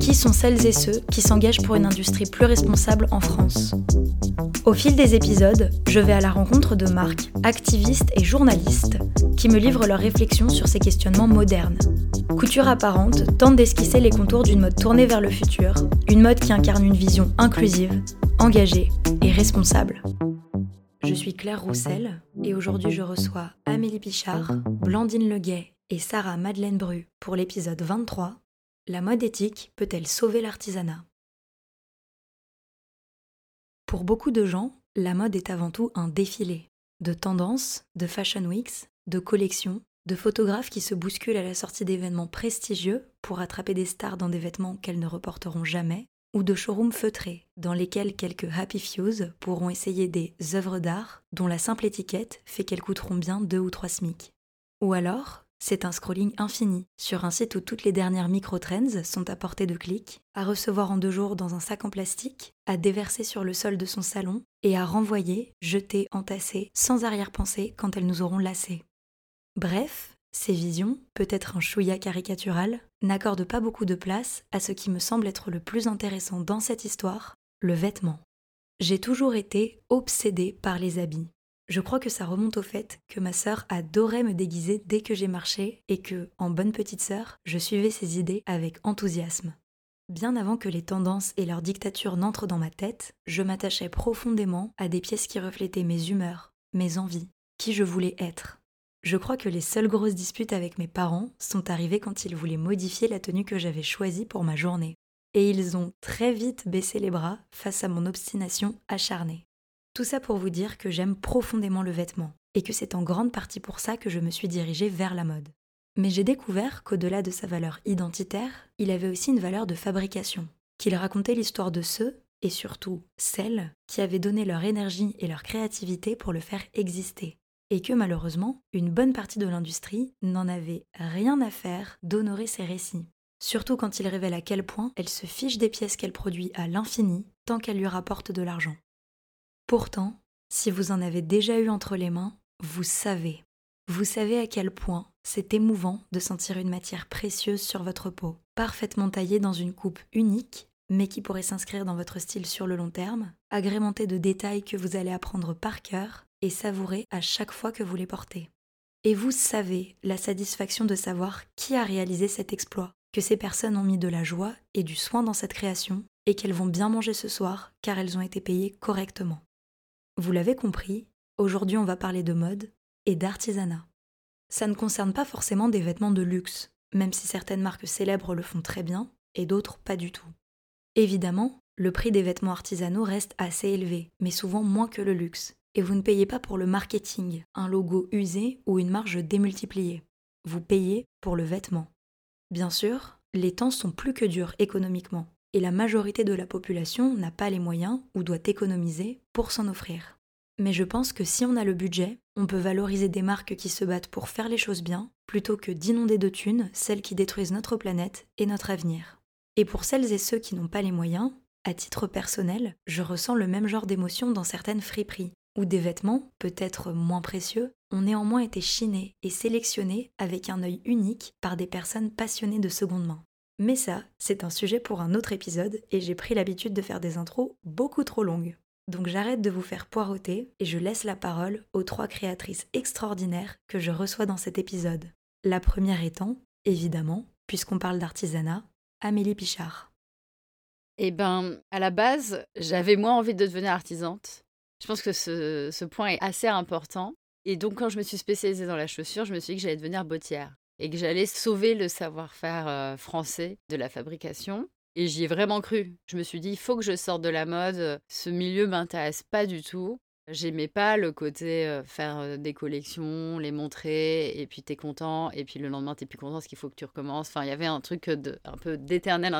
Qui sont celles et ceux qui s'engagent pour une industrie plus responsable en France Au fil des épisodes, je vais à la rencontre de marques, activistes et journalistes qui me livrent leurs réflexions sur ces questionnements modernes. Couture apparente tente d'esquisser les contours d'une mode tournée vers le futur, une mode qui incarne une vision inclusive, engagée et responsable. Je suis Claire Roussel et aujourd'hui je reçois Amélie Pichard, Blandine Leguet et Sarah Madeleine Bru pour l'épisode 23 La mode éthique peut-elle sauver l'artisanat? Pour beaucoup de gens, la mode est avant tout un défilé de tendances, de fashion weeks, de collections, de photographes qui se bousculent à la sortie d'événements prestigieux pour attraper des stars dans des vêtements qu'elles ne reporteront jamais, ou de showrooms feutrés dans lesquels quelques happy fews pourront essayer des œuvres d'art dont la simple étiquette fait qu'elles coûteront bien deux ou trois SMIC. Ou alors, c'est un scrolling infini sur un site où toutes les dernières micro-trends sont à portée de clic, à recevoir en deux jours dans un sac en plastique, à déverser sur le sol de son salon et à renvoyer, jeter, entasser, sans arrière-pensée quand elles nous auront lassés. Bref, ces visions, peut-être un chouïa caricatural, n'accordent pas beaucoup de place à ce qui me semble être le plus intéressant dans cette histoire, le vêtement. J'ai toujours été obsédée par les habits. Je crois que ça remonte au fait que ma sœur adorait me déguiser dès que j'ai marché et que, en bonne petite sœur, je suivais ses idées avec enthousiasme. Bien avant que les tendances et leur dictature n'entrent dans ma tête, je m'attachais profondément à des pièces qui reflétaient mes humeurs, mes envies, qui je voulais être. Je crois que les seules grosses disputes avec mes parents sont arrivées quand ils voulaient modifier la tenue que j'avais choisie pour ma journée. Et ils ont très vite baissé les bras face à mon obstination acharnée. Tout ça pour vous dire que j'aime profondément le vêtement, et que c'est en grande partie pour ça que je me suis dirigée vers la mode. Mais j'ai découvert qu'au-delà de sa valeur identitaire, il avait aussi une valeur de fabrication, qu'il racontait l'histoire de ceux, et surtout celles, qui avaient donné leur énergie et leur créativité pour le faire exister, et que malheureusement, une bonne partie de l'industrie n'en avait rien à faire d'honorer ces récits. Surtout quand il révèle à quel point elle se fiche des pièces qu'elle produit à l'infini tant qu'elle lui rapporte de l'argent. Pourtant, si vous en avez déjà eu entre les mains, vous savez. Vous savez à quel point c'est émouvant de sentir une matière précieuse sur votre peau, parfaitement taillée dans une coupe unique, mais qui pourrait s'inscrire dans votre style sur le long terme, agrémentée de détails que vous allez apprendre par cœur et savourer à chaque fois que vous les portez. Et vous savez la satisfaction de savoir qui a réalisé cet exploit, que ces personnes ont mis de la joie et du soin dans cette création, et qu'elles vont bien manger ce soir car elles ont été payées correctement. Vous l'avez compris, aujourd'hui on va parler de mode et d'artisanat. Ça ne concerne pas forcément des vêtements de luxe, même si certaines marques célèbres le font très bien et d'autres pas du tout. Évidemment, le prix des vêtements artisanaux reste assez élevé, mais souvent moins que le luxe, et vous ne payez pas pour le marketing, un logo usé ou une marge démultipliée. Vous payez pour le vêtement. Bien sûr, les temps sont plus que durs économiquement, et la majorité de la population n'a pas les moyens ou doit économiser pour s'en offrir. Mais je pense que si on a le budget, on peut valoriser des marques qui se battent pour faire les choses bien, plutôt que d'inonder de thunes celles qui détruisent notre planète et notre avenir. Et pour celles et ceux qui n'ont pas les moyens, à titre personnel, je ressens le même genre d'émotion dans certaines friperies, où des vêtements, peut-être moins précieux, ont néanmoins été chinés et sélectionnés avec un œil unique par des personnes passionnées de seconde main. Mais ça, c'est un sujet pour un autre épisode et j'ai pris l'habitude de faire des intros beaucoup trop longues. Donc j'arrête de vous faire poireauter et je laisse la parole aux trois créatrices extraordinaires que je reçois dans cet épisode. La première étant, évidemment, puisqu'on parle d'artisanat, Amélie Pichard. Eh ben, à la base, j'avais moins envie de devenir artisante. Je pense que ce, ce point est assez important. Et donc, quand je me suis spécialisée dans la chaussure, je me suis dit que j'allais devenir bottière et que j'allais sauver le savoir-faire euh, français de la fabrication. Et j'y ai vraiment cru. Je me suis dit, il faut que je sorte de la mode. Ce milieu m'intéresse pas du tout. J'aimais pas le côté euh, faire euh, des collections, les montrer, et puis t'es content, et puis le lendemain t'es plus content parce qu'il faut que tu recommences. Enfin, il y avait un truc de, un peu d'éternel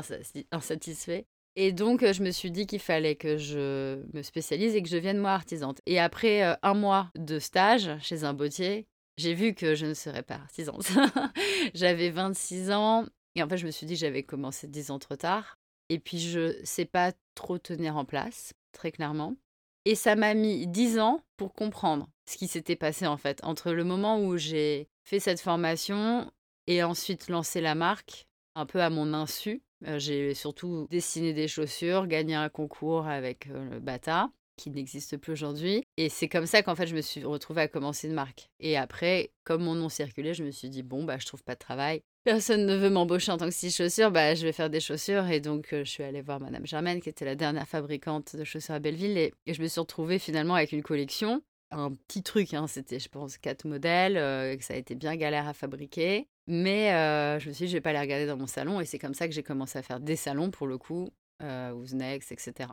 insatisfait. Et donc, je me suis dit qu'il fallait que je me spécialise et que je vienne moi artisante. Et après un mois de stage chez un bottier, j'ai vu que je ne serais pas artisante. J'avais 26 ans et en fait, je me suis dit que j'avais commencé 10 ans trop tard. Et puis, je ne sais pas trop tenir en place, très clairement. Et ça m'a mis 10 ans pour comprendre ce qui s'était passé en fait. Entre le moment où j'ai fait cette formation et ensuite lancé la marque, un peu à mon insu. j'ai surtout dessiné des chaussures, gagné un concours avec le Bata qui n'existe plus aujourd'hui. Et c'est comme ça qu'en fait, je me suis retrouvée à commencer une marque. Et après, comme mon nom circulait, je me suis dit, bon, bah, je trouve pas de travail. Personne ne veut m'embaucher en tant que style chaussures, bah, je vais faire des chaussures. Et donc, je suis allée voir Madame Germaine, qui était la dernière fabricante de chaussures à Belleville. Et, je me suis retrouvée finalement avec une collection. Un petit truc, hein, c'était, je pense, quatre modèles, que ça a été bien galère à fabriquer. Mais je me suis dit, je vais pas les regarder dans mon salon. Et c'est comme ça que j'ai commencé à faire des salons, pour le coup, euh, Next, etc.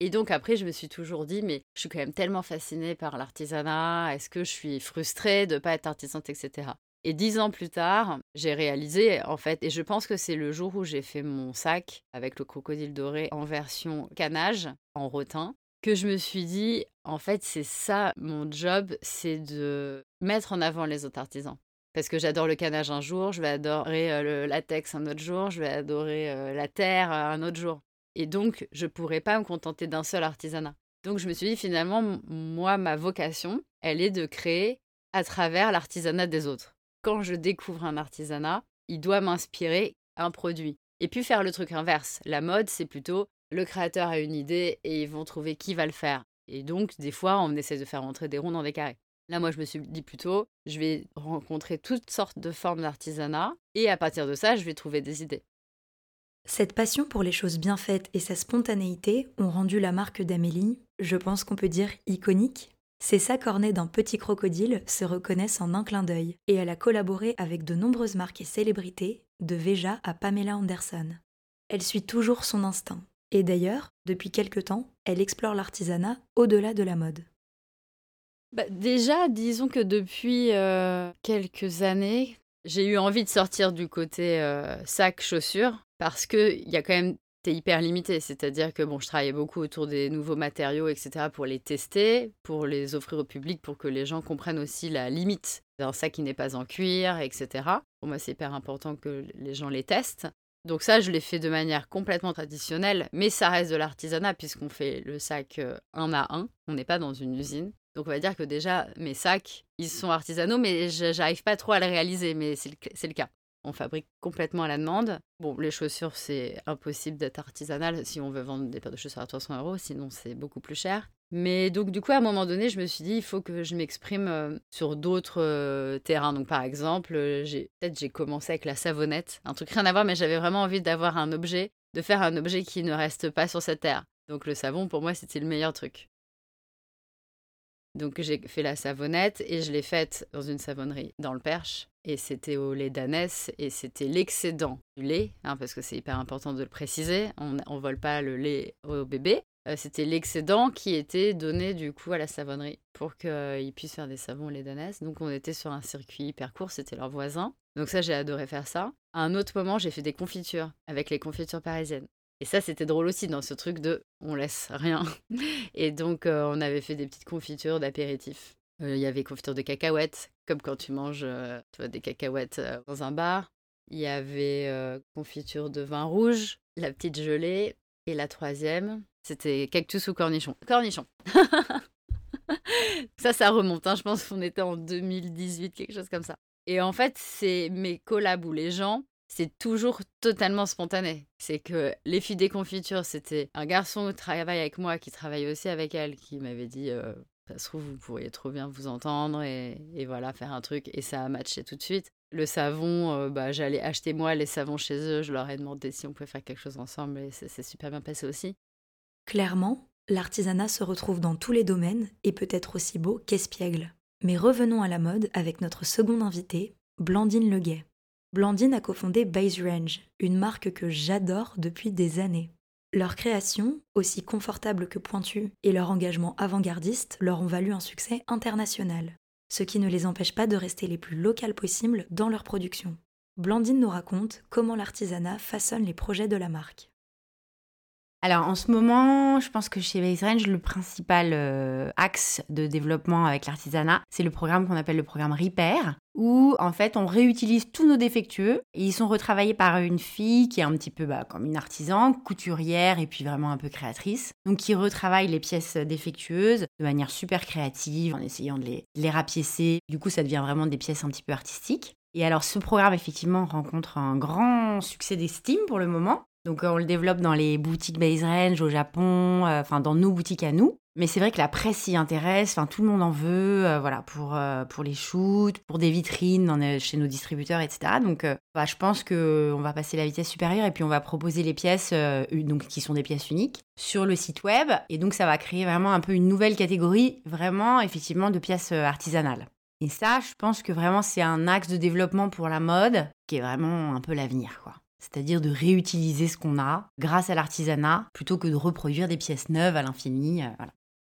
Et donc après, je me suis toujours dit, mais je suis quand même tellement fascinée par l'artisanat, est-ce que je suis frustrée de ne pas être artisante, etc. Et dix ans plus tard, j'ai réalisé, en fait, et je pense que c'est le jour où j'ai fait mon sac avec le crocodile doré en version canage, en rotin, que je me suis dit, en fait, c'est ça mon job, c'est de mettre en avant les autres artisans. Parce que j'adore le canage un jour, je vais adorer euh, le latex un autre jour, je vais adorer euh, la terre un autre jour. Et donc, je pourrais pas me contenter d'un seul artisanat. Donc, je me suis dit, finalement, moi, ma vocation, elle est de créer à travers l'artisanat des autres. Quand je découvre un artisanat, il doit m'inspirer un produit. Et puis faire le truc inverse. La mode, c'est plutôt le créateur a une idée et ils vont trouver qui va le faire. Et donc, des fois, on essaie de faire rentrer des ronds dans des carrés. Là, moi, je me suis dit plutôt, je vais rencontrer toutes sortes de formes d'artisanat et à partir de ça, je vais trouver des idées. Cette passion pour les choses bien faites et sa spontanéité ont rendu la marque d'Amélie, je pense qu'on peut dire iconique. Ses sacs ornés d'un petit crocodile se reconnaissent en un clin d'œil, et elle a collaboré avec de nombreuses marques et célébrités, de Veja à Pamela Anderson. Elle suit toujours son instinct, et d'ailleurs, depuis quelque temps, elle explore l'artisanat au-delà de la mode. Bah, déjà, disons que depuis euh, quelques années, j'ai eu envie de sortir du côté euh, sac chaussures parce qu'il y a quand même c'est hyper limité, c'est-à-dire que bon, je travaillais beaucoup autour des nouveaux matériaux, etc., pour les tester, pour les offrir au public, pour que les gens comprennent aussi la limite d'un sac qui n'est pas en cuir, etc. Pour moi, c'est hyper important que les gens les testent. Donc ça, je l'ai fait de manière complètement traditionnelle, mais ça reste de l'artisanat puisqu'on fait le sac euh, un à un. On n'est pas dans une usine. Donc on va dire que déjà, mes sacs, ils sont artisanaux, mais j'arrive pas trop à le réaliser, mais c'est le, cas. On fabrique complètement à la demande. Bon, les chaussures, c'est impossible d'être artisanal si on veut vendre des paires de chaussures à 300 euros, sinon c'est beaucoup plus cher. Mais donc, du coup, à un moment donné, je me suis dit, il faut que je m'exprime euh, sur d'autres euh, terrains. Donc, par exemple, euh, peut-être j'ai commencé avec la savonnette, un truc rien à voir, mais j'avais vraiment envie d'avoir un objet, de faire un objet qui ne reste pas sur cette terre. Donc, le savon, pour moi, c'était le meilleur truc. Donc j'ai fait la savonnette et je l'ai faite dans une savonnerie dans le Perche. Et c'était au lait d'ânesse et c'était l'excédent du lait, hein, parce que c'est hyper important de le préciser. On ne vole pas le lait au bébé. Euh, c'était l'excédent qui était donné du coup à la savonnerie pour qu'ils puissent faire des savons au lait. Donc on était sur un circuit hyper court, c'était leur voisin. Donc ça, j'ai adoré faire ça. À un autre moment, j'ai fait des confitures avec les confitures parisiennes. Et ça, c'était drôle aussi dans ce truc de on laisse rien. Et donc, euh, on avait fait des petites confitures d'apéritifs. Euh, il y avait confiture de cacahuètes, comme quand tu manges euh, des cacahuètes dans un bar. Il y avait confiture de vin rouge, la petite gelée. Et la troisième, c'était cactus ou cornichon. Cornichon. ça, ça remonte. Hein. Je pense qu'on était en 2018, quelque chose comme ça. Et en fait, c'est mes collabs où les gens c'est toujours totalement spontané. C'est que les filles des confitures, c'était un garçon qui travaille avec moi, qui travaille aussi avec elle, qui m'avait dit euh, ça se trouve, vous pourriez trop bien vous entendre et, voilà, faire un truc. Et ça a matché tout de suite. Le savon, euh, bah, j'allais acheter moi les savons chez eux, je leur ai demandé si on pouvait faire quelque chose ensemble et c'est super bien passé aussi. Clairement, l'artisanat se retrouve dans tous les domaines et peut être aussi beau qu'espiègle. Mais revenons à la mode avec notre seconde invitée, Blandine Leguet. Blandine a cofondé Base Range, une marque que j'adore depuis des années. Leur création, aussi confortable que pointue, et leur engagement avant-gardiste leur ont valu un succès international, ce qui ne les empêche pas de rester les plus locales possibles dans leur production. Blandine nous raconte comment l'artisanat façonne les projets de la marque. Alors en ce moment, je pense que chez Base Range, le principal euh, axe de développement avec l'artisanat, c'est le programme qu'on appelle le programme Repair, où en fait on réutilise tous nos défectueux et ils sont retravaillés par une fille qui est un petit peu bah, comme une artisan, couturière et puis vraiment un peu créatrice. Donc qui retravaille les pièces défectueuses de manière super créative en essayant de les, de les rapiécer. Du coup ça devient vraiment des pièces un petit peu artistiques. Et alors ce programme effectivement rencontre un grand succès d'estime pour le moment. Donc on le développe dans les boutiques Base Range au Japon, euh, enfin dans nos boutiques à nous. Mais c'est vrai que la presse s'y intéresse, enfin tout le monde en veut, euh, voilà pour euh, pour les shoots, pour des vitrines chez nos distributeurs, etc. Donc bah, je pense que on va passer la vitesse supérieure et puis on va proposer les pièces donc qui sont des pièces uniques sur le site web et donc ça va créer vraiment un peu une nouvelle catégorie, vraiment effectivement de pièces artisanales. Et ça, je pense que vraiment c'est un axe de développement pour la mode qui est vraiment un peu l'avenir, quoi c'est-à-dire de réutiliser ce qu'on a grâce à l'artisanat plutôt que de reproduire des pièces neuves à l'infini. Euh,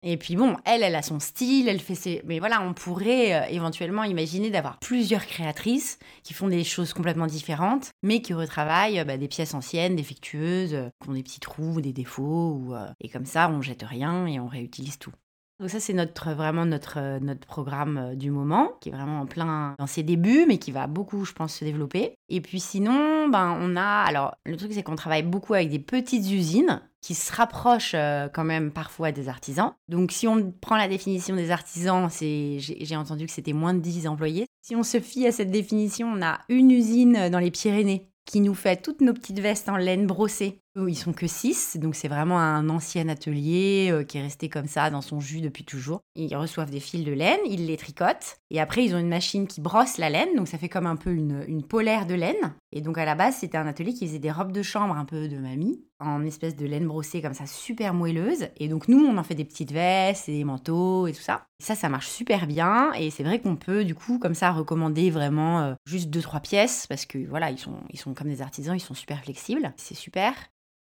Et puis bon, elle, elle a son style, elle fait ses... Mais voilà, on pourrait euh, éventuellement imaginer d'avoir plusieurs créatrices qui font des choses complètement différentes, mais qui retravaillent bah, des pièces anciennes, défectueuses, qui ont des petits trous, ou des défauts, euh, et comme ça, on jette rien et on réutilise tout. Donc ça, c'est notre, vraiment notre, euh, notre programme euh, du moment, qui est vraiment en plein dans ses débuts, mais qui va beaucoup, je pense, se développer. Et puis sinon, ben, on a... Alors, le truc, c'est qu'on travaille beaucoup avec des petites usines qui se rapprochent euh, quand même parfois des artisans. Donc si on prend la définition des artisans, c'est j'ai entendu que c'était moins de 10 employés. Si on se fie à cette définition, on a une usine dans les Pyrénées qui nous fait toutes nos petites vestes en laine brossée. Ils sont que 6, donc c'est vraiment un ancien atelier euh, qui est resté comme ça dans son jus depuis toujours. Ils reçoivent des fils de laine, ils les tricotent, et après ils ont une machine qui brosse la laine, donc ça fait comme un peu une, polaire de laine. Et donc à la base c'était un atelier qui faisait des robes de chambre un peu de mamie, en espèce de laine brossée comme ça, super moelleuse. Et donc nous on en fait des petites vestes et des manteaux et tout ça. ça, ça marche super bien, et c'est vrai qu'on peut du coup comme ça recommander vraiment euh, juste 2-3 pièces, parce que voilà, ils sont, ils sont comme des artisans, ils sont super flexibles, c'est super.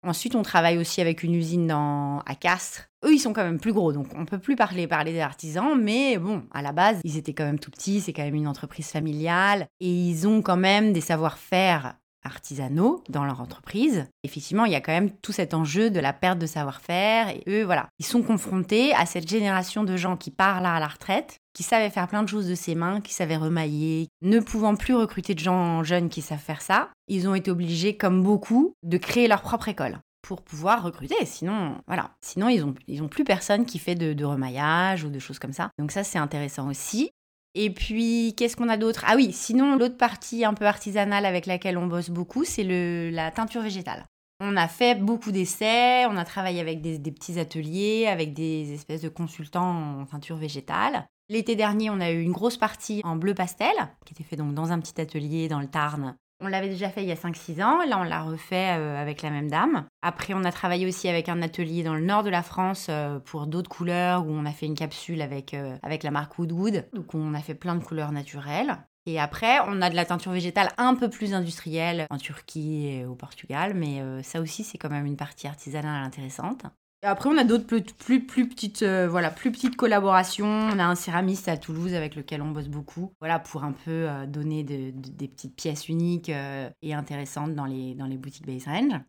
Ensuite, on travaille aussi avec une usine dans, à Castres. Eux, ils sont quand même plus gros, donc on peut plus parler, parler des artisans, mais bon, à la base, ils étaient quand même tout petits, c'est quand même une entreprise familiale, et ils ont quand même des savoir-faire artisanaux dans leur entreprise. Effectivement, il y a quand même tout cet enjeu de la perte de savoir-faire et eux, voilà, ils sont confrontés à cette génération de gens qui partent à la retraite, qui savaient faire plein de choses de ses mains, qui savaient remailler, ne pouvant plus recruter de gens jeunes qui savent faire ça, ils ont été obligés, comme beaucoup, de créer leur propre école pour pouvoir recruter. Sinon, voilà. Sinon, ils ont, ils ont plus personne qui fait de remaillage ou de choses comme ça. Donc ça, c'est intéressant aussi. Et puis, qu'est-ce qu'on a d'autre? Ah oui, sinon, l'autre partie un peu artisanale avec laquelle on bosse beaucoup, c'est la teinture végétale. On a fait beaucoup d'essais, on a travaillé avec des, petits ateliers, avec des espèces de consultants en teinture végétale. L'été dernier, on a eu une grosse partie en bleu pastel, qui était fait donc dans un petit atelier dans le Tarn, on l'avait déjà fait il y a 5-6 ans, là on l'a refait euh, avec la même dame. Après on a travaillé aussi avec un atelier dans le nord de la France euh, pour d'autres couleurs où on a fait une capsule avec, euh, avec la marque Woodwood. Donc on a fait plein de couleurs naturelles. Et après, on a de la teinture végétale un peu plus industrielle en Turquie et au Portugal, mais ça aussi, c'est quand même une partie artisanale intéressante. Après, on a d'autres plus, plus, petites, euh, voilà, plus petites collaborations. On a un céramiste à Toulouse avec lequel on bosse beaucoup, voilà, pour un peu euh, donner des petites pièces uniques euh, et intéressantes dans les, dans les boutiques Base Range.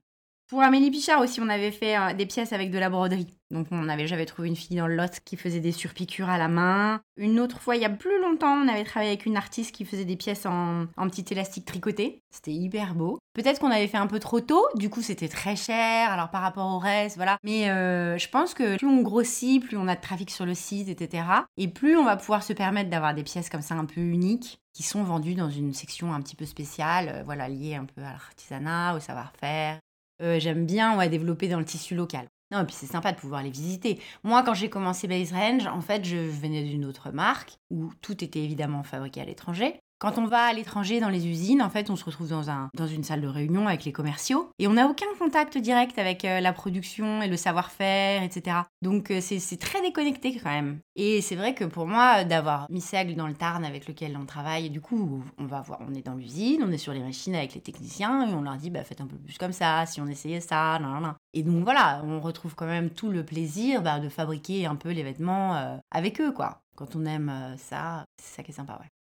Pour Amélie Pichard aussi, on avait fait euh, des pièces avec de la broderie. Donc on avait, j'avais trouvé une fille dans le lot qui faisait des surpiqûres à la main. Une autre fois, il y a plus longtemps, on avait travaillé avec une artiste qui faisait des pièces en, petit élastique tricoté. C'était hyper beau. Peut-être qu'on avait fait un peu trop tôt, du coup c'était très cher, alors par rapport au reste, voilà. Mais euh, je pense que plus on grossit, plus on a de trafic sur le site, etc. Et plus on va pouvoir se permettre d'avoir des pièces comme ça un peu uniques qui sont vendues dans une section un petit peu spéciale, euh, voilà, liée un peu à l'artisanat, au savoir-faire, euh, j'aime bien ouais, développer dans le tissu local. Non, et puis c'est sympa de pouvoir les visiter. Moi, quand j'ai commencé Base Range, en fait, je venais d'une autre marque où tout était évidemment fabriqué à l'étranger. Quand on va à l'étranger dans les usines, en fait, on se retrouve dans, un, dans une salle de réunion avec les commerciaux et on n'a aucun contact direct avec euh, la production et le savoir-faire, etc. Donc euh, c'est très déconnecté quand même. Et c'est vrai que pour moi, d'avoir Missègle dans le Tarn avec lequel on travaille, du coup, on va voir, on est dans l'usine, on est sur les machines avec les techniciens et on leur dit, bah faites un peu plus comme ça, si on essayait ça, nan, nan. Et donc voilà, on retrouve quand même tout le plaisir bah, de fabriquer un peu les vêtements euh, avec eux, quoi. Quand on aime ça, c'est ça qui est sympa, ouais.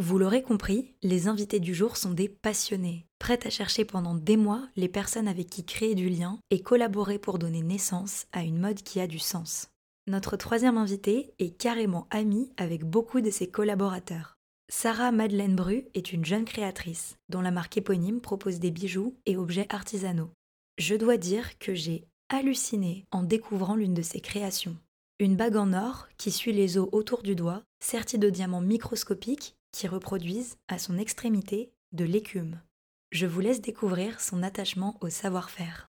Vous l'aurez compris, les invités du jour sont des passionnés, prêts à chercher pendant des mois les personnes avec qui créer du lien et collaborer pour donner naissance à une mode qui a du sens. Notre troisième invité est carrément amie avec beaucoup de ses collaborateurs. Sarah Madeleine Bru est une jeune créatrice dont la marque éponyme propose des bijoux et objets artisanaux. Je dois dire que j'ai halluciné en découvrant l'une de ses créations. Une bague en or qui suit les os autour du doigt, sertie de diamants microscopiques qui reproduisent, à son extrémité, de l'écume. Je vous laisse découvrir son attachement au savoir-faire.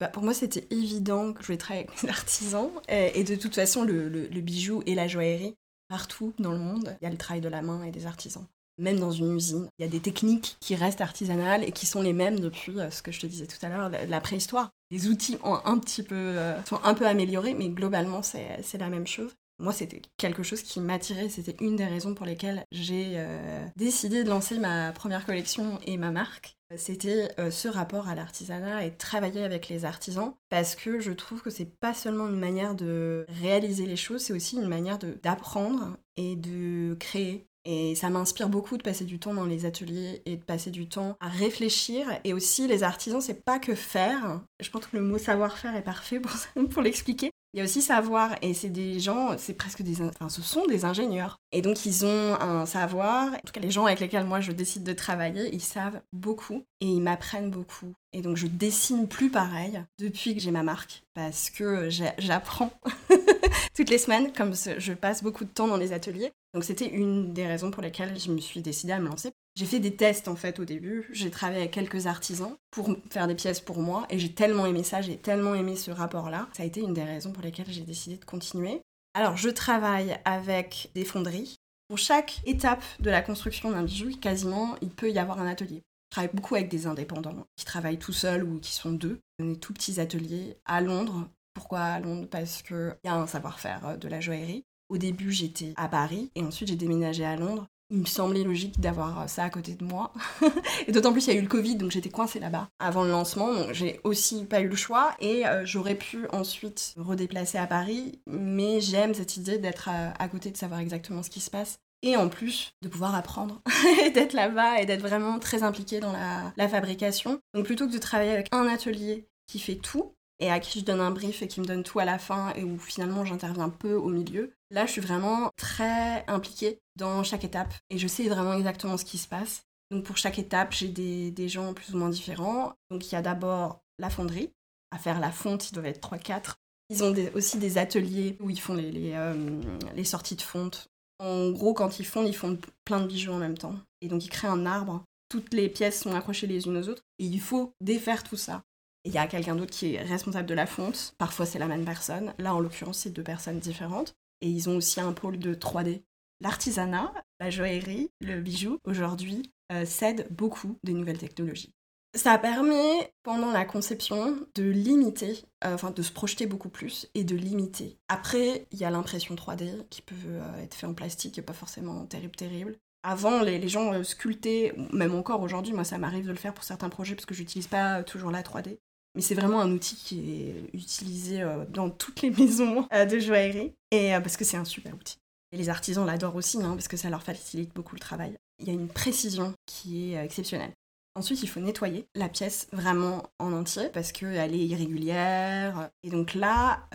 Bah, pour moi, c'était évident que je voulais travailler avec les artisans. Et, de toute façon, le, bijou et la joaillerie, partout dans le monde, il y a le travail de la main et des artisans. Même dans une usine, il y a des techniques qui restent artisanales et qui sont les mêmes depuis euh, ce que je te disais tout à l'heure, la, préhistoire. Les outils ont un petit peu, euh, sont un peu améliorés, mais globalement, c'est la même chose moi, c'était quelque chose qui m'attirait. C'était une des raisons pour lesquelles j'ai euh, décidé de lancer ma première collection et ma marque. C'était euh, ce rapport à l'artisanat et travailler avec les artisans parce que je trouve que c'est pas seulement une manière de réaliser les choses, c'est aussi une manière d'apprendre et de créer. Et ça m'inspire beaucoup de passer du temps dans les ateliers et de passer du temps à réfléchir. Et aussi, les artisans, c'est pas que faire. Je pense que le mot savoir-faire est parfait pour, pour l'expliquer. Il y a aussi savoir, et c'est des gens, c'est presque des, enfin, ce sont des ingénieurs. Et donc ils ont un savoir. En tout cas, les gens avec lesquels moi je décide de travailler, ils savent beaucoup et ils m'apprennent beaucoup. Et donc je dessine plus pareil depuis que j'ai ma marque parce que j'apprends toutes les semaines, comme je passe beaucoup de temps dans les ateliers. Donc c'était une des raisons pour lesquelles je me suis décidée à me lancer. J'ai fait des tests en fait au début. J'ai travaillé avec quelques artisans pour faire des pièces pour moi et j'ai tellement aimé ça, j'ai tellement aimé ce rapport-là. Ça a été une des raisons pour lesquelles j'ai décidé de continuer. Alors je travaille avec des fonderies. Pour chaque étape de la construction d'un bijou, quasiment, il peut y avoir un atelier. Je travaille beaucoup avec des indépendants qui travaillent tout seuls ou qui sont deux. Des tout petits ateliers à Londres. Pourquoi à Londres? Parce qu'il y a un savoir-faire de la joaillerie. Au début, j'étais à Paris et ensuite j'ai déménagé à Londres il me semblait logique d'avoir ça à côté de moi. et d'autant plus, il y a eu le Covid, donc j'étais coincée là-bas avant le lancement, donc j'ai aussi pas eu le choix. Et euh, j'aurais pu ensuite redéplacer à Paris, mais j'aime cette idée d'être à, côté, de savoir exactement ce qui se passe. Et en plus, de pouvoir apprendre, d'être là-bas et d'être vraiment très impliquée dans la, la fabrication. Donc plutôt que de travailler avec un atelier qui fait tout, et à qui je donne un brief et qui me donne tout à la fin et où finalement j'interviens peu au milieu. Là, je suis vraiment très impliquée dans chaque étape et je sais vraiment exactement ce qui se passe. Donc pour chaque étape, j'ai des, gens plus ou moins différents. Donc il y a d'abord la fonderie, à faire la fonte, ils doivent être 3-4. Ils ont aussi des ateliers où ils font les, euh, les, sorties de fonte. En gros, quand ils fondent, ils font plein de bijoux en même temps. Et donc ils créent un arbre. Toutes les pièces sont accrochées les unes aux autres. Et il faut défaire tout ça. Il y a quelqu'un d'autre qui est responsable de la fonte. Parfois, c'est la même personne. Là, en l'occurrence, c'est deux personnes différentes. Et ils ont aussi un pôle de 3D. L'artisanat, la joaillerie, le bijou, aujourd'hui, euh, cède beaucoup des nouvelles technologies. Ça permet, pendant la conception, de limiter, euh, enfin de se projeter beaucoup plus et de limiter. Après, il y a l'impression 3D qui peut euh, être fait en plastique et pas forcément terrible, terrible. Avant, les, gens sculptaient, même encore aujourd'hui, moi ça m'arrive de le faire pour certains projets parce que j'utilise pas toujours la 3D. Mais c'est vraiment un outil qui est utilisé euh, dans toutes les maisons euh, de joaillerie, et euh, parce que c'est un super outil. Et les artisans l'adorent aussi, hein, parce que ça leur facilite beaucoup le travail. Il y a une précision qui est exceptionnelle. Ensuite, il faut nettoyer la pièce vraiment en entier parce qu'elle est irrégulière. Et donc là,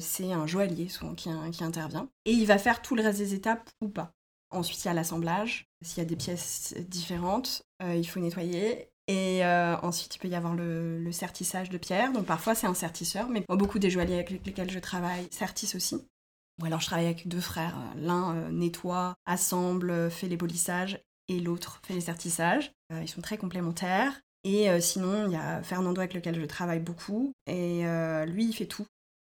c'est un joaillier qui, qui, intervient. Et il va faire tout le reste des étapes ou pas. Ensuite, il y a l'assemblage. S'il y a des pièces différentes, il faut nettoyer. Et euh, ensuite, il peut y avoir le, sertissage de pierre. Donc parfois, c'est un sertisseur, mais beaucoup des joailliers avec lesquels je travaille sertissent aussi. Ou alors, je travaille avec deux frères. L'un euh, nettoie, assemble, fait les polissages, et l'autre fait les sertissages. Euh, ils sont très complémentaires. Et sinon, il y a Fernando avec lequel je travaille beaucoup, et lui, il fait tout.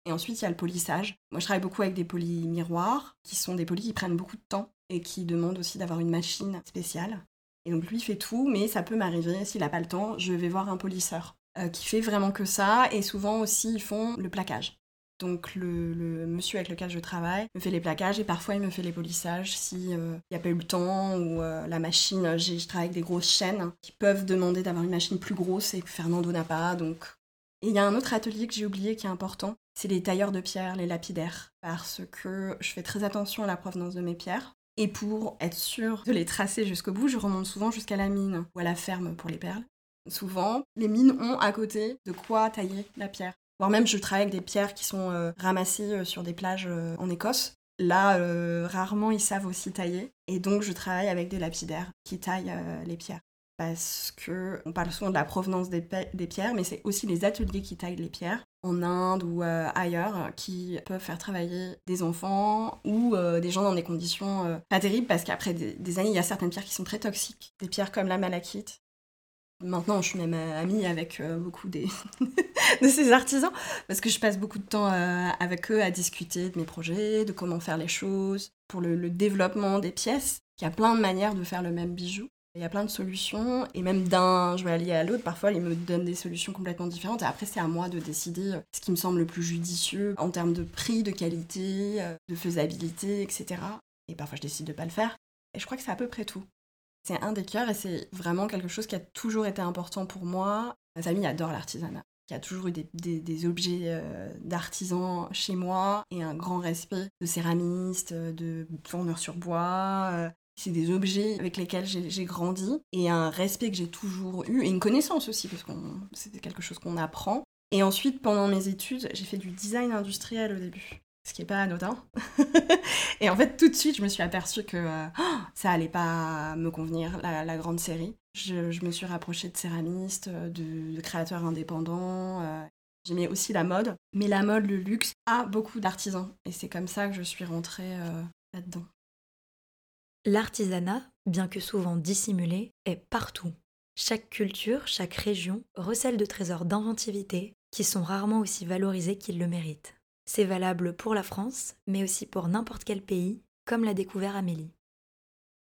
Et ensuite, il y a le polissage. Moi, je travaille beaucoup avec des polis miroirs, qui sont des polis qui prennent beaucoup de temps et qui demandent aussi d'avoir une machine spéciale. Et donc lui fait tout, mais ça peut m'arriver, s'il n'a pas le temps, je vais voir un polisseur euh, qui fait vraiment que ça. Et souvent aussi, ils font le plaquage. Donc le, monsieur avec lequel je travaille me fait les plaquages et parfois il me fait les polissages si euh, il n'y a pas eu le temps ou euh, la machine. Je travaille avec des grosses chaînes qui peuvent demander d'avoir une machine plus grosse et que Fernando n'a pas. Donc et il y a un autre atelier que j'ai oublié qui est important, c'est les tailleurs de pierre, les lapidaires, parce que je fais très attention à la provenance de mes pierres. Et pour être sûr de les tracer jusqu'au bout, je remonte souvent jusqu'à la mine ou à la ferme pour les perles. Souvent, les mines ont à côté de quoi tailler la pierre. Voire même, je travaille avec des pierres qui sont euh, ramassées euh, sur des plages euh, en Écosse. Là, rarement, ils savent aussi tailler. Et donc, je travaille avec des lapidaires qui taillent les pierres. Parce que on parle souvent de la provenance des, des pierres, mais c'est aussi les ateliers qui taillent les pierres en Inde ou ailleurs qui peuvent faire travailler des enfants ou des gens dans des conditions pas terribles parce qu'après des, des, années, il y a certaines pierres qui sont très toxiques. Des pierres comme la malachite Maintenant, je suis même euh, amie avec euh, beaucoup de ces artisans parce que je passe beaucoup de temps euh, avec eux à discuter de mes projets, de comment faire les choses, pour le, développement des pièces. Il y a plein de manières de faire le même bijou. Il y a plein de solutions et même d'un joaillier à l'autre, parfois ils me donnent des solutions complètement différentes et après c'est à moi de décider ce qui me semble le plus judicieux en termes de prix, de qualité, de faisabilité, etc. Et parfois je décide de ne pas le faire. Et je crois que c'est à peu près tout. C'est un des cœurs et c'est vraiment quelque chose qui a toujours été important pour moi. Ma famille adore l'artisanat. Y a toujours eu des, objets euh, d'artisans chez moi et un grand respect de céramistes, de tourneurs sur bois. C'est des objets avec lesquels j'ai grandi et un respect que j'ai toujours eu et une connaissance aussi parce que c'est quelque chose qu'on apprend. Et ensuite, pendant mes études, j'ai fait du design industriel au début ce qui n'est pas anodin. et en fait, tout de suite, je me suis aperçue que euh, ça allait pas me convenir, la, grande série. Je, me suis rapprochée de céramistes, de, créateurs indépendants. Euh, J'aimais aussi la mode, mais la mode, le luxe, a beaucoup d'artisans. Et c'est comme ça que je suis rentrée euh, là-dedans. L'artisanat, bien que souvent dissimulé, est partout. Chaque culture, chaque région recèle de trésors d'inventivité qui sont rarement aussi valorisés qu'ils le méritent. C'est valable pour la France, mais aussi pour n'importe quel pays, comme l'a découvert Amélie.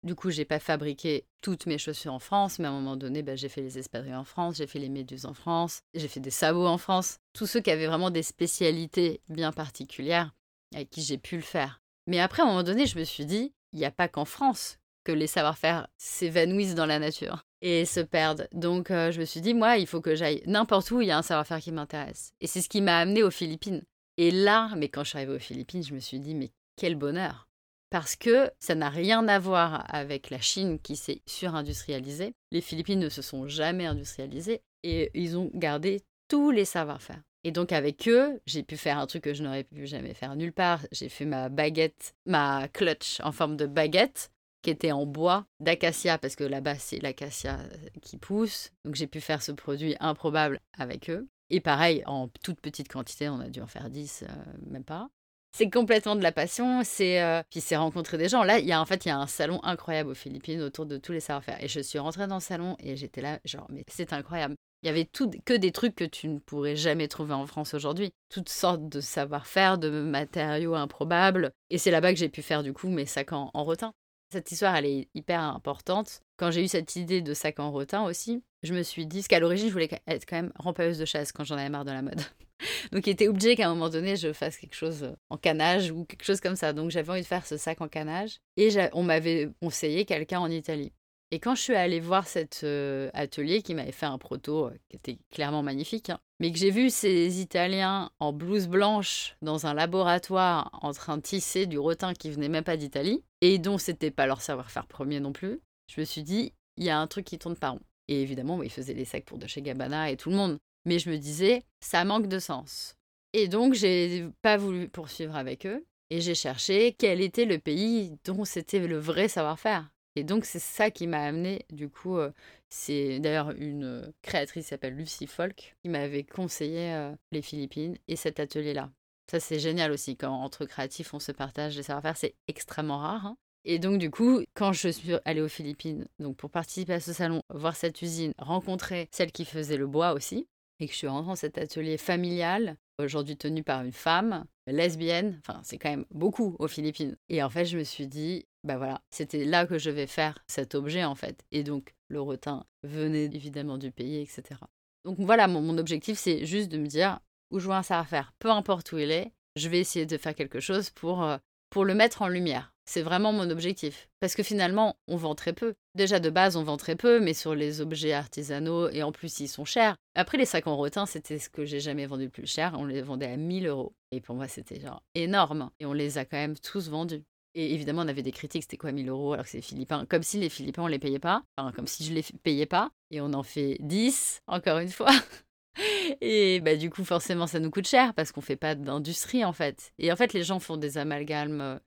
Du coup, j'ai pas fabriqué toutes mes chaussures en France, mais à un moment donné, bah, j'ai fait les espadrilles en France, j'ai fait les méduses en France, j'ai fait des sabots en France. Tous ceux qui avaient vraiment des spécialités bien particulières, avec qui j'ai pu le faire. Mais après, à un moment donné, je me suis dit, il n'y a pas qu'en France que les savoir-faire s'évanouissent dans la nature et se perdent. Donc, euh, je me suis dit, moi, il faut que j'aille n'importe où il y a un savoir-faire qui m'intéresse. Et c'est ce qui m'a amené aux Philippines. Et là, mais quand je suis arrivée aux Philippines, je me suis dit, mais quel bonheur parce que ça n'a rien à voir avec la Chine qui s'est surindustrialisée. Les Philippines ne se sont jamais industrialisées et ils ont gardé tous les savoir-faire. Et donc avec eux, j'ai pu faire un truc que je n'aurais pu jamais faire nulle part. J'ai fait ma baguette, ma clutch en forme de baguette qui était en bois d'acacia parce que là-bas c'est l'acacia qui pousse. Donc j'ai pu faire ce produit improbable avec eux. Et pareil, en toute petite quantité, on a dû en faire 10, euh, même pas. C'est complètement de la passion, c'est euh, puis c'est rencontrer des gens. Là, il y a en fait il y a un salon incroyable aux Philippines autour de tous les savoir-faire et je suis rentrée dans le salon et j'étais là genre mais c'est incroyable. Il y avait tout, que des trucs que tu ne pourrais jamais trouver en France aujourd'hui. Toutes sortes de savoir-faire, de matériaux improbables. Et c'est là-bas que j'ai pu faire du coup mes sacs en, en rotin. Cette histoire, elle est hyper importante. Quand j'ai eu cette idée de sac en rotin aussi, je me suis dit, qu'à l'origine, je voulais être quand même rempailleuse de chasse quand j'en avais marre de la mode. Donc il était obligé qu'à un moment donné, je fasse quelque chose en canage ou quelque chose comme ça. Donc j'avais envie de faire ce sac en canage. Et on m'avait conseillé quelqu'un en Italie. Et quand je suis allée voir cet euh, atelier qui m'avait fait un proto euh, qui était clairement magnifique, hein, mais que j'ai vu ces Italiens en blouse blanche dans un laboratoire en train de tisser du rotin qui venait même pas d'Italie et dont c'était pas leur savoir-faire premier non plus, je me suis dit il y a un truc qui tourne pas rond. Et évidemment, ils faisaient les sacs pour de chez Gabbana et tout le monde. Mais je me disais, ça manque de sens. Et donc, j'ai pas voulu poursuivre avec eux. Et j'ai cherché quel était le pays dont c'était le vrai savoir-faire. Et donc, c'est ça qui m'a amené, du coup, euh, c'est d'ailleurs une créatrice qui s'appelle Lucy Folk qui m'avait conseillé euh, les Philippines et cet atelier-là. Ça, c'est génial aussi, quand entre créatifs, on se partage les savoir-faire, c'est extrêmement rare. Hein. Et donc, du coup, quand je suis allée aux Philippines, donc pour participer à ce salon, voir cette usine, rencontrer celle qui faisait le bois aussi, et que je suis rentrée dans cet atelier familial, aujourd'hui tenu par une femme lesbienne, enfin, c'est quand même beaucoup aux Philippines. Et en fait, je me suis dit, bah voilà, c'était là que je vais faire cet objet, en fait. Et donc, le rotin venait évidemment du pays, etc. Donc voilà, mon, mon objectif, c'est juste de me dire, où je vois un savoir-faire, peu importe où il est, je vais essayer de faire quelque chose pour, euh, pour le mettre en lumière. C'est vraiment mon objectif. Parce que finalement, on vend très peu. Déjà de base, on vend très peu, mais sur les objets artisanaux, et en plus, ils sont chers. Après, les sacs en rotin, c'était ce que j'ai jamais vendu le plus cher. On les vendait à 1000 euros. Et pour moi, c'était genre énorme. Et on les a quand même tous vendus. Et évidemment, on avait des critiques, c'était quoi 1000 euros alors que c'est les Philippins Comme si les Philippins, on les payait pas. Enfin, comme si je les payais pas. Et on en fait 10, encore une fois. Et bah, du coup, forcément, ça nous coûte cher parce qu'on fait pas d'industrie, en fait. Et en fait, les gens font des amalgames euh,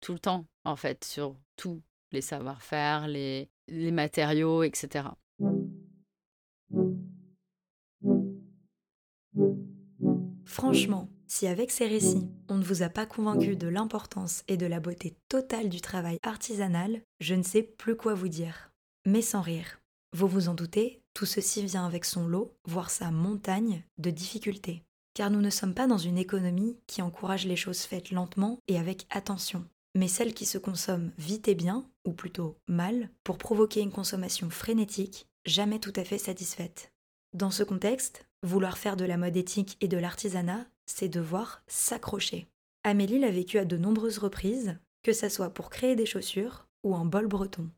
tout le temps, en fait, sur tous les savoir-faire, les matériaux, etc. Franchement, si avec ces récits, on ne vous a pas convaincu de l'importance et de la beauté totale du travail artisanal, je ne sais plus quoi vous dire. Mais sans rire. Vous vous en doutez, tout ceci vient avec son lot, voire sa montagne de difficultés. Car nous ne sommes pas dans une économie qui encourage les choses faites lentement et avec attention, mais celle qui se consomme vite et bien, ou plutôt mal, pour provoquer une consommation frénétique, jamais tout à fait satisfaite. Dans ce contexte, vouloir faire de la mode éthique et de l'artisanat, c'est devoir s'accrocher. Amélie l'a vécu à de nombreuses reprises, que ça soit pour créer des chaussures ou un bol breton.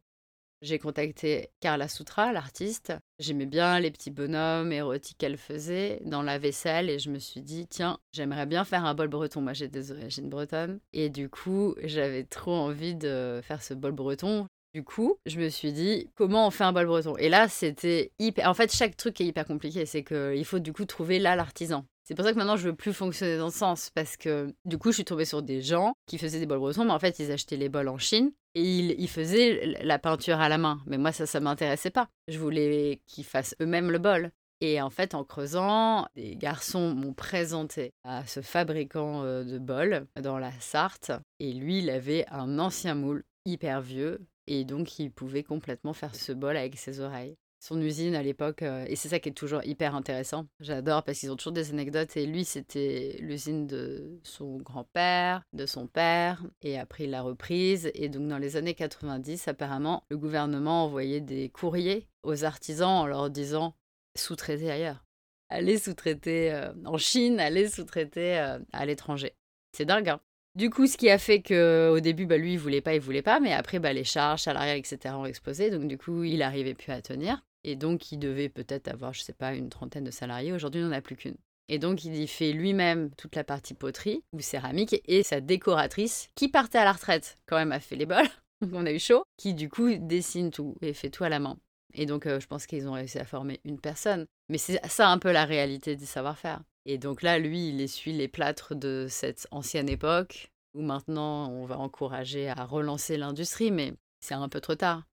J'ai contacté Carla Soutra, l'artiste. J'aimais bien les petits bonhommes érotiques qu'elle faisait dans la vaisselle et je me suis dit, tiens, j'aimerais bien faire un bol breton. Moi, j'ai des origines bretonnes. Et du coup, j'avais trop envie de faire ce bol breton. Du coup, je me suis dit, comment on fait un bol breton? Et là, c'était hyper. En fait, chaque truc est hyper compliqué. C'est qu'il faut du coup trouver là l'artisan. C'est pour ça que maintenant je veux plus fonctionner dans ce sens parce que du coup je suis tombée sur des gens qui faisaient des bols bretons, mais en fait ils achetaient les bols en Chine et ils, faisaient la peinture à la main. Mais moi ça ça m'intéressait pas. Je voulais qu'ils fassent eux-mêmes le bol. Et en fait, en creusant, des garçons m'ont présenté à ce fabricant euh, de bols dans la Sarthe. Et lui, il avait un ancien moule hyper vieux. Et donc, il pouvait complètement faire ce bol avec ses oreilles son usine à l'époque. Euh, et c'est ça qui est toujours hyper intéressant. J'adore parce qu'ils ont toujours des anecdotes. Et lui, c'était l'usine de son grand-père, de son père. Et après, il l'a reprise. Et donc, dans les années 90, apparemment, le gouvernement envoyait des courriers aux artisans en leur disant sous-traiter ailleurs. Allez sous-traiter euh, en Chine, allez sous-traiter euh, à l'étranger. C'est dingue, hein du coup, ce qui a fait qu'au début, bah, lui, il voulait pas, il voulait pas, mais après, bah, les charges salariales, etc., ont explosé, donc du coup, il n'arrivait plus à tenir. Et donc, il devait peut-être avoir, je sais pas, une trentaine de salariés. Aujourd'hui, il n'en a plus qu'une. Et donc, il y fait lui-même toute la partie poterie ou céramique et sa décoratrice, qui partait à la retraite, quand même, a fait les bols. Donc, on a eu chaud, qui du coup dessine tout et fait tout à la main. Et donc, euh, je pense qu'ils ont réussi à former une personne. Mais c'est ça un peu la réalité du savoir-faire. Et donc là, lui, il essuie les plâtres de cette ancienne époque, où maintenant on va encourager à relancer l'industrie, mais c'est un peu trop tard.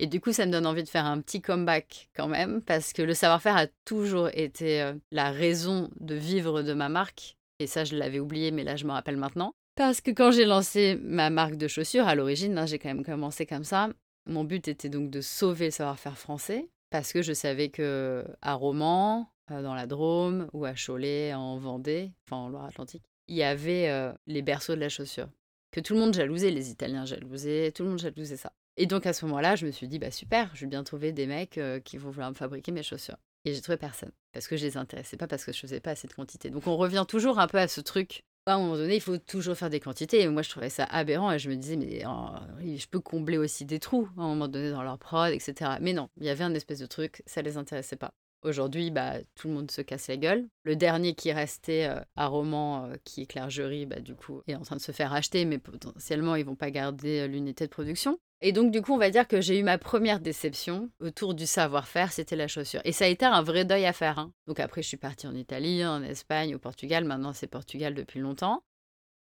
Et du coup, ça me donne envie de faire un petit comeback quand même, parce que le savoir-faire a toujours été euh, la raison de vivre de ma marque. Et ça, je l'avais oublié, mais là, je me rappelle maintenant. Parce que quand j'ai lancé ma marque de chaussures, à l'origine, hein, j'ai quand même commencé comme ça. Mon but était donc de sauver le savoir-faire français, parce que je savais que à Romans, dans la Drôme, ou à Cholet, en Vendée, enfin en Loire-Atlantique, il y avait euh, les berceaux de la chaussure. Que tout le monde jalousait, les Italiens jalousaient, tout le monde jalousait ça. Et donc à ce moment-là, je me suis dit, bah super, je vais bien trouver des mecs euh, qui vont vouloir me fabriquer mes chaussures. Et j'ai trouvé personne. Parce que je les intéressais pas, parce que je faisais pas assez de quantité. Donc on revient toujours un peu à ce truc. À un moment donné, il faut toujours faire des quantités. Et moi, je trouvais ça aberrant. Et je me disais, mais oh, je peux combler aussi des trous à un moment donné dans leur prod, etc. Mais non, il y avait un espèce de truc, ça les intéressait pas. Aujourd'hui, bah, tout le monde se casse la gueule. Le dernier qui restait euh, à Roman, euh, qui est Clergerie, bah, du coup, est en train de se faire acheter, mais potentiellement, ils vont pas garder l'unité de production. Et donc, du coup, on va dire que j'ai eu ma première déception autour du savoir-faire, c'était la chaussure. Et ça a été un vrai deuil à faire. Hein. Donc après, je suis partie en Italie, en Espagne, au Portugal. Maintenant, c'est Portugal depuis longtemps.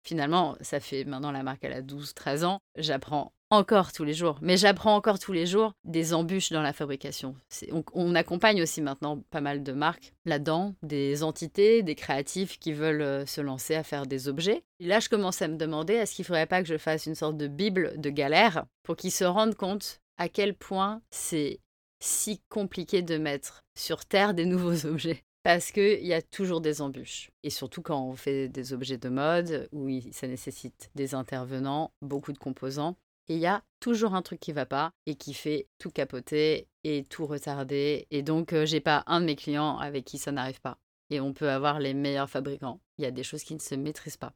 Finalement, ça fait maintenant la marque, elle a 12-13 ans. J'apprends encore tous les jours. Mais j'apprends encore tous les jours des embûches dans la fabrication. On, accompagne aussi maintenant pas mal de marques là-dedans, des entités, des créatifs qui veulent euh, se lancer à faire des objets. Et là, je commence à me demander est-ce qu'il ne faudrait pas que je fasse une sorte de bible de galère pour qu'ils se rendent compte à quel point c'est si compliqué de mettre sur Terre des nouveaux objets? Parce qu'il y a toujours des embûches. Et surtout quand on fait des objets de mode, où ça nécessite des intervenants, beaucoup de composants. Et il y a toujours un truc qui va pas et qui fait tout capoter et tout retarder. Et donc, j'ai pas un de mes clients avec qui ça n'arrive pas. Et on peut avoir les meilleurs fabricants. Il y a des choses qui ne se maîtrisent pas.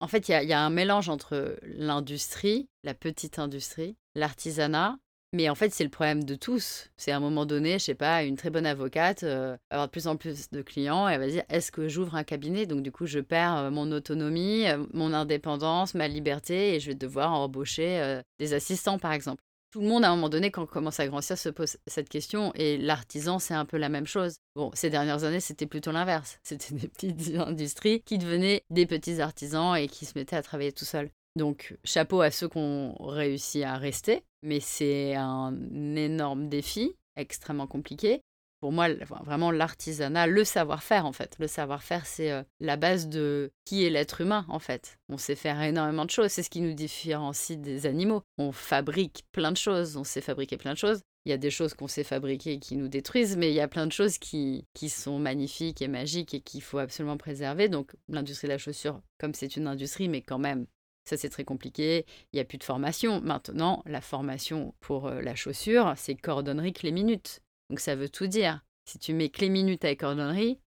En fait, il y, a un mélange entre l'industrie, la petite industrie, l'artisanat Mais en fait, c'est le problème de tous. C'est à un moment donné, je sais pas, une très bonne avocate euh, avoir de plus en plus de clients et elle va dire est-ce que j'ouvre un cabinet? Donc du coup, je perds euh, mon autonomie, euh, mon indépendance, ma liberté et je vais devoir embaucher des assistants, par exemple. Tout le monde, à un moment donné, quand on commence à grandir, se pose cette question. Et l'artisan, c'est un peu la même chose. Bon, ces dernières années, c'était plutôt l'inverse. C'était des petites industries qui devenaient des petits artisans et qui se mettaient à travailler tout seuls. Donc, chapeau à ceux qui ont réussi à rester, mais c'est un énorme défi, extrêmement compliqué. Pour moi, vraiment, l'artisanat, le savoir-faire, en fait. Le savoir-faire, c'est euh, la base de qui est l'être humain, en fait. On sait faire énormément de choses. C'est ce qui nous différencie des animaux. On fabrique plein de choses. On sait fabriquer plein de choses. Il y a des choses qu'on sait fabriquer et qui nous détruisent, mais il y a plein de choses qui, qui sont magnifiques et magiques et qu'il faut absolument préserver. Donc l'industrie de la chaussure, comme c'est une industrie, mais quand même, ça, c'est très compliqué. Il n'y a plus de formation. Maintenant, la formation pour euh, la chaussure, c'est cordonnerie clé minute. Donc, ça veut tout dire. Si tu mets clé minute avec cordonnerie,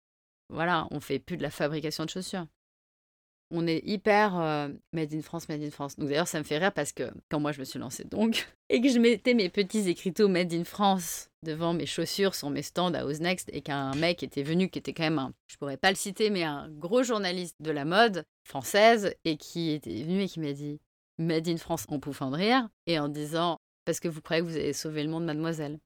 voilà, on fait plus de la fabrication de chaussures on est hyper euh, made in France, made in France. Donc d'ailleurs, ça me fait rire parce que quand moi je me suis lancée donc, et que je mettais mes petits écriteaux made in France devant mes chaussures sur mes stands à Next et qu'un mec était venu, qui était quand même un, je pourrais pas le citer, mais un gros journaliste de la mode française et qui était venu et qui m'a dit made in France en pouffant de rire et en disant parce que vous croyez que vous avez sauvé le monde, mademoiselle.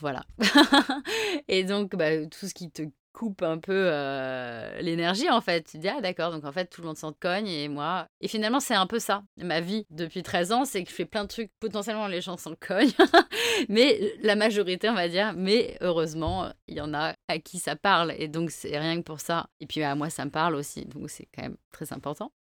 Voilà. et donc, bah, tout ce qui te coupe un peu euh, l'énergie en fait. Tu dis ah d'accord donc en fait tout le monde s'en cogne et moi. Et finalement c'est un peu ça ma vie depuis 13 ans c'est que je fais plein de trucs. Potentiellement les gens s'en cognent. Mais la majorité on va dire. Mais heureusement il y en a à qui ça parle. Et donc c'est rien que pour ça. Et puis à moi ça me parle aussi. Donc c'est quand même très important.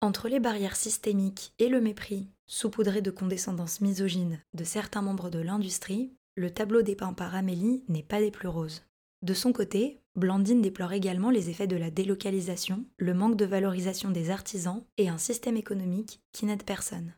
Entre les barrières systémiques et le mépris, saupoudré de condescendance misogyne de certains membres de l'industrie, le tableau dépeint par Amélie n'est pas des plus roses. De son côté, Blandine déplore également les effets de la délocalisation, le manque de valorisation des artisans et un système économique qui n'aide personne.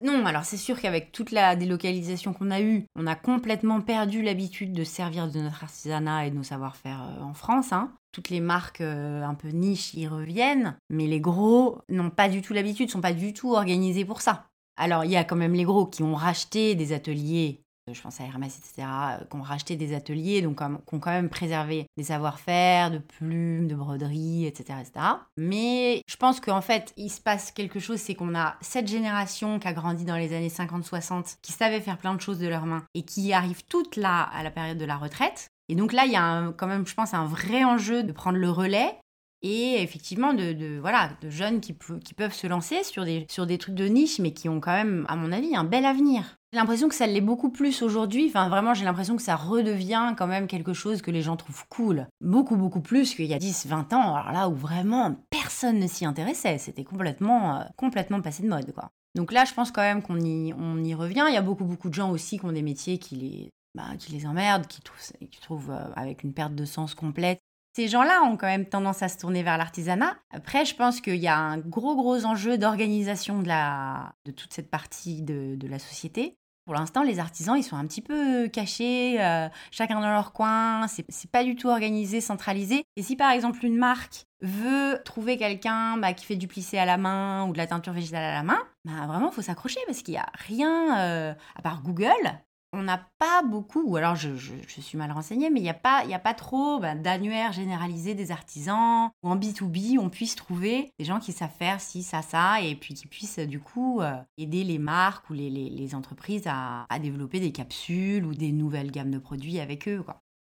Non, alors c'est sûr qu'avec toute la délocalisation qu'on a eue, on a complètement perdu l'habitude de servir de notre artisanat et de nos savoir-faire euh, en France. Hein. Toutes les marques euh, un peu niches y reviennent, mais les gros n'ont pas du tout l'habitude, sont pas du tout organisés pour ça. Alors il y a quand même les gros qui ont racheté des ateliers je pense à Hermès, etc., euh, qui ont racheté des ateliers, donc qui ont quand même préservé des savoir-faire, de plumes, de broderies, etc., etc. Mais je pense qu'en fait, il se passe quelque chose, c'est qu'on a cette génération qui a grandi dans les années 50-60, qui savait faire plein de choses de leurs mains et qui arrive toute là à la période de la retraite. Et donc là, il y a quand même, je pense, un vrai enjeu de prendre le relais et effectivement de, voilà de jeunes qui, peuvent se lancer sur des, sur des trucs de niche mais qui ont quand même à mon avis un bel avenir. J'ai l'impression que ça l'est beaucoup plus aujourd'hui, enfin vraiment j'ai l'impression que ça redevient quand même quelque chose que les gens trouvent cool. Beaucoup beaucoup plus qu'il y a 10 20 ans alors là où vraiment personne ne s'y intéressait, c'était complètement euh, complètement passé de mode quoi. Donc là je pense quand même qu'on y on y revient, il y a beaucoup beaucoup de gens aussi qui ont des métiers qui les bah, qui les emmerdent, qui trouvent, qui trouvent euh, avec une perte de sens complète ces gens-là ont quand même tendance à se tourner vers l'artisanat. Après, je pense qu'il y a un gros, gros enjeu d'organisation de, la, de toute cette partie de, la société. Pour l'instant, les artisans, ils sont un petit peu cachés, euh, chacun dans leur coin, c'est pas du tout organisé, centralisé. Et si par exemple une marque veut trouver quelqu'un bah, qui fait du plissé à la main ou de la teinture végétale à la main, bah, vraiment, il faut s'accrocher parce qu'il n'y a rien, euh, à part Google, on n'a pas beaucoup, ou alors je, suis mal renseignée, mais il n'y a, pas, a pas trop bah, d'annuaires généralisés des artisans, ou en B2B, on puisse trouver des gens qui savent faire ci, ça, ça, et puis qui puissent du coup euh, aider les marques ou les, entreprises à, développer des capsules ou des nouvelles gammes de produits avec eux.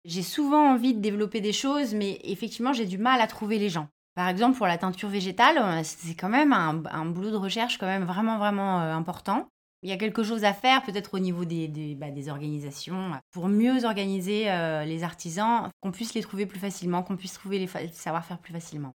J'ai souvent envie de développer des choses, mais effectivement, j'ai du mal à trouver les gens. Par exemple, pour la teinture végétale, euh, c'est quand même un, un, boulot de recherche quand même vraiment, vraiment euh, important. Il y a quelque chose à faire peut-être au niveau des, des, bah, organisations pour mieux organiser euh, les artisans, qu'on puisse les trouver plus facilement, qu'on puisse trouver les, savoir-faire plus facilement.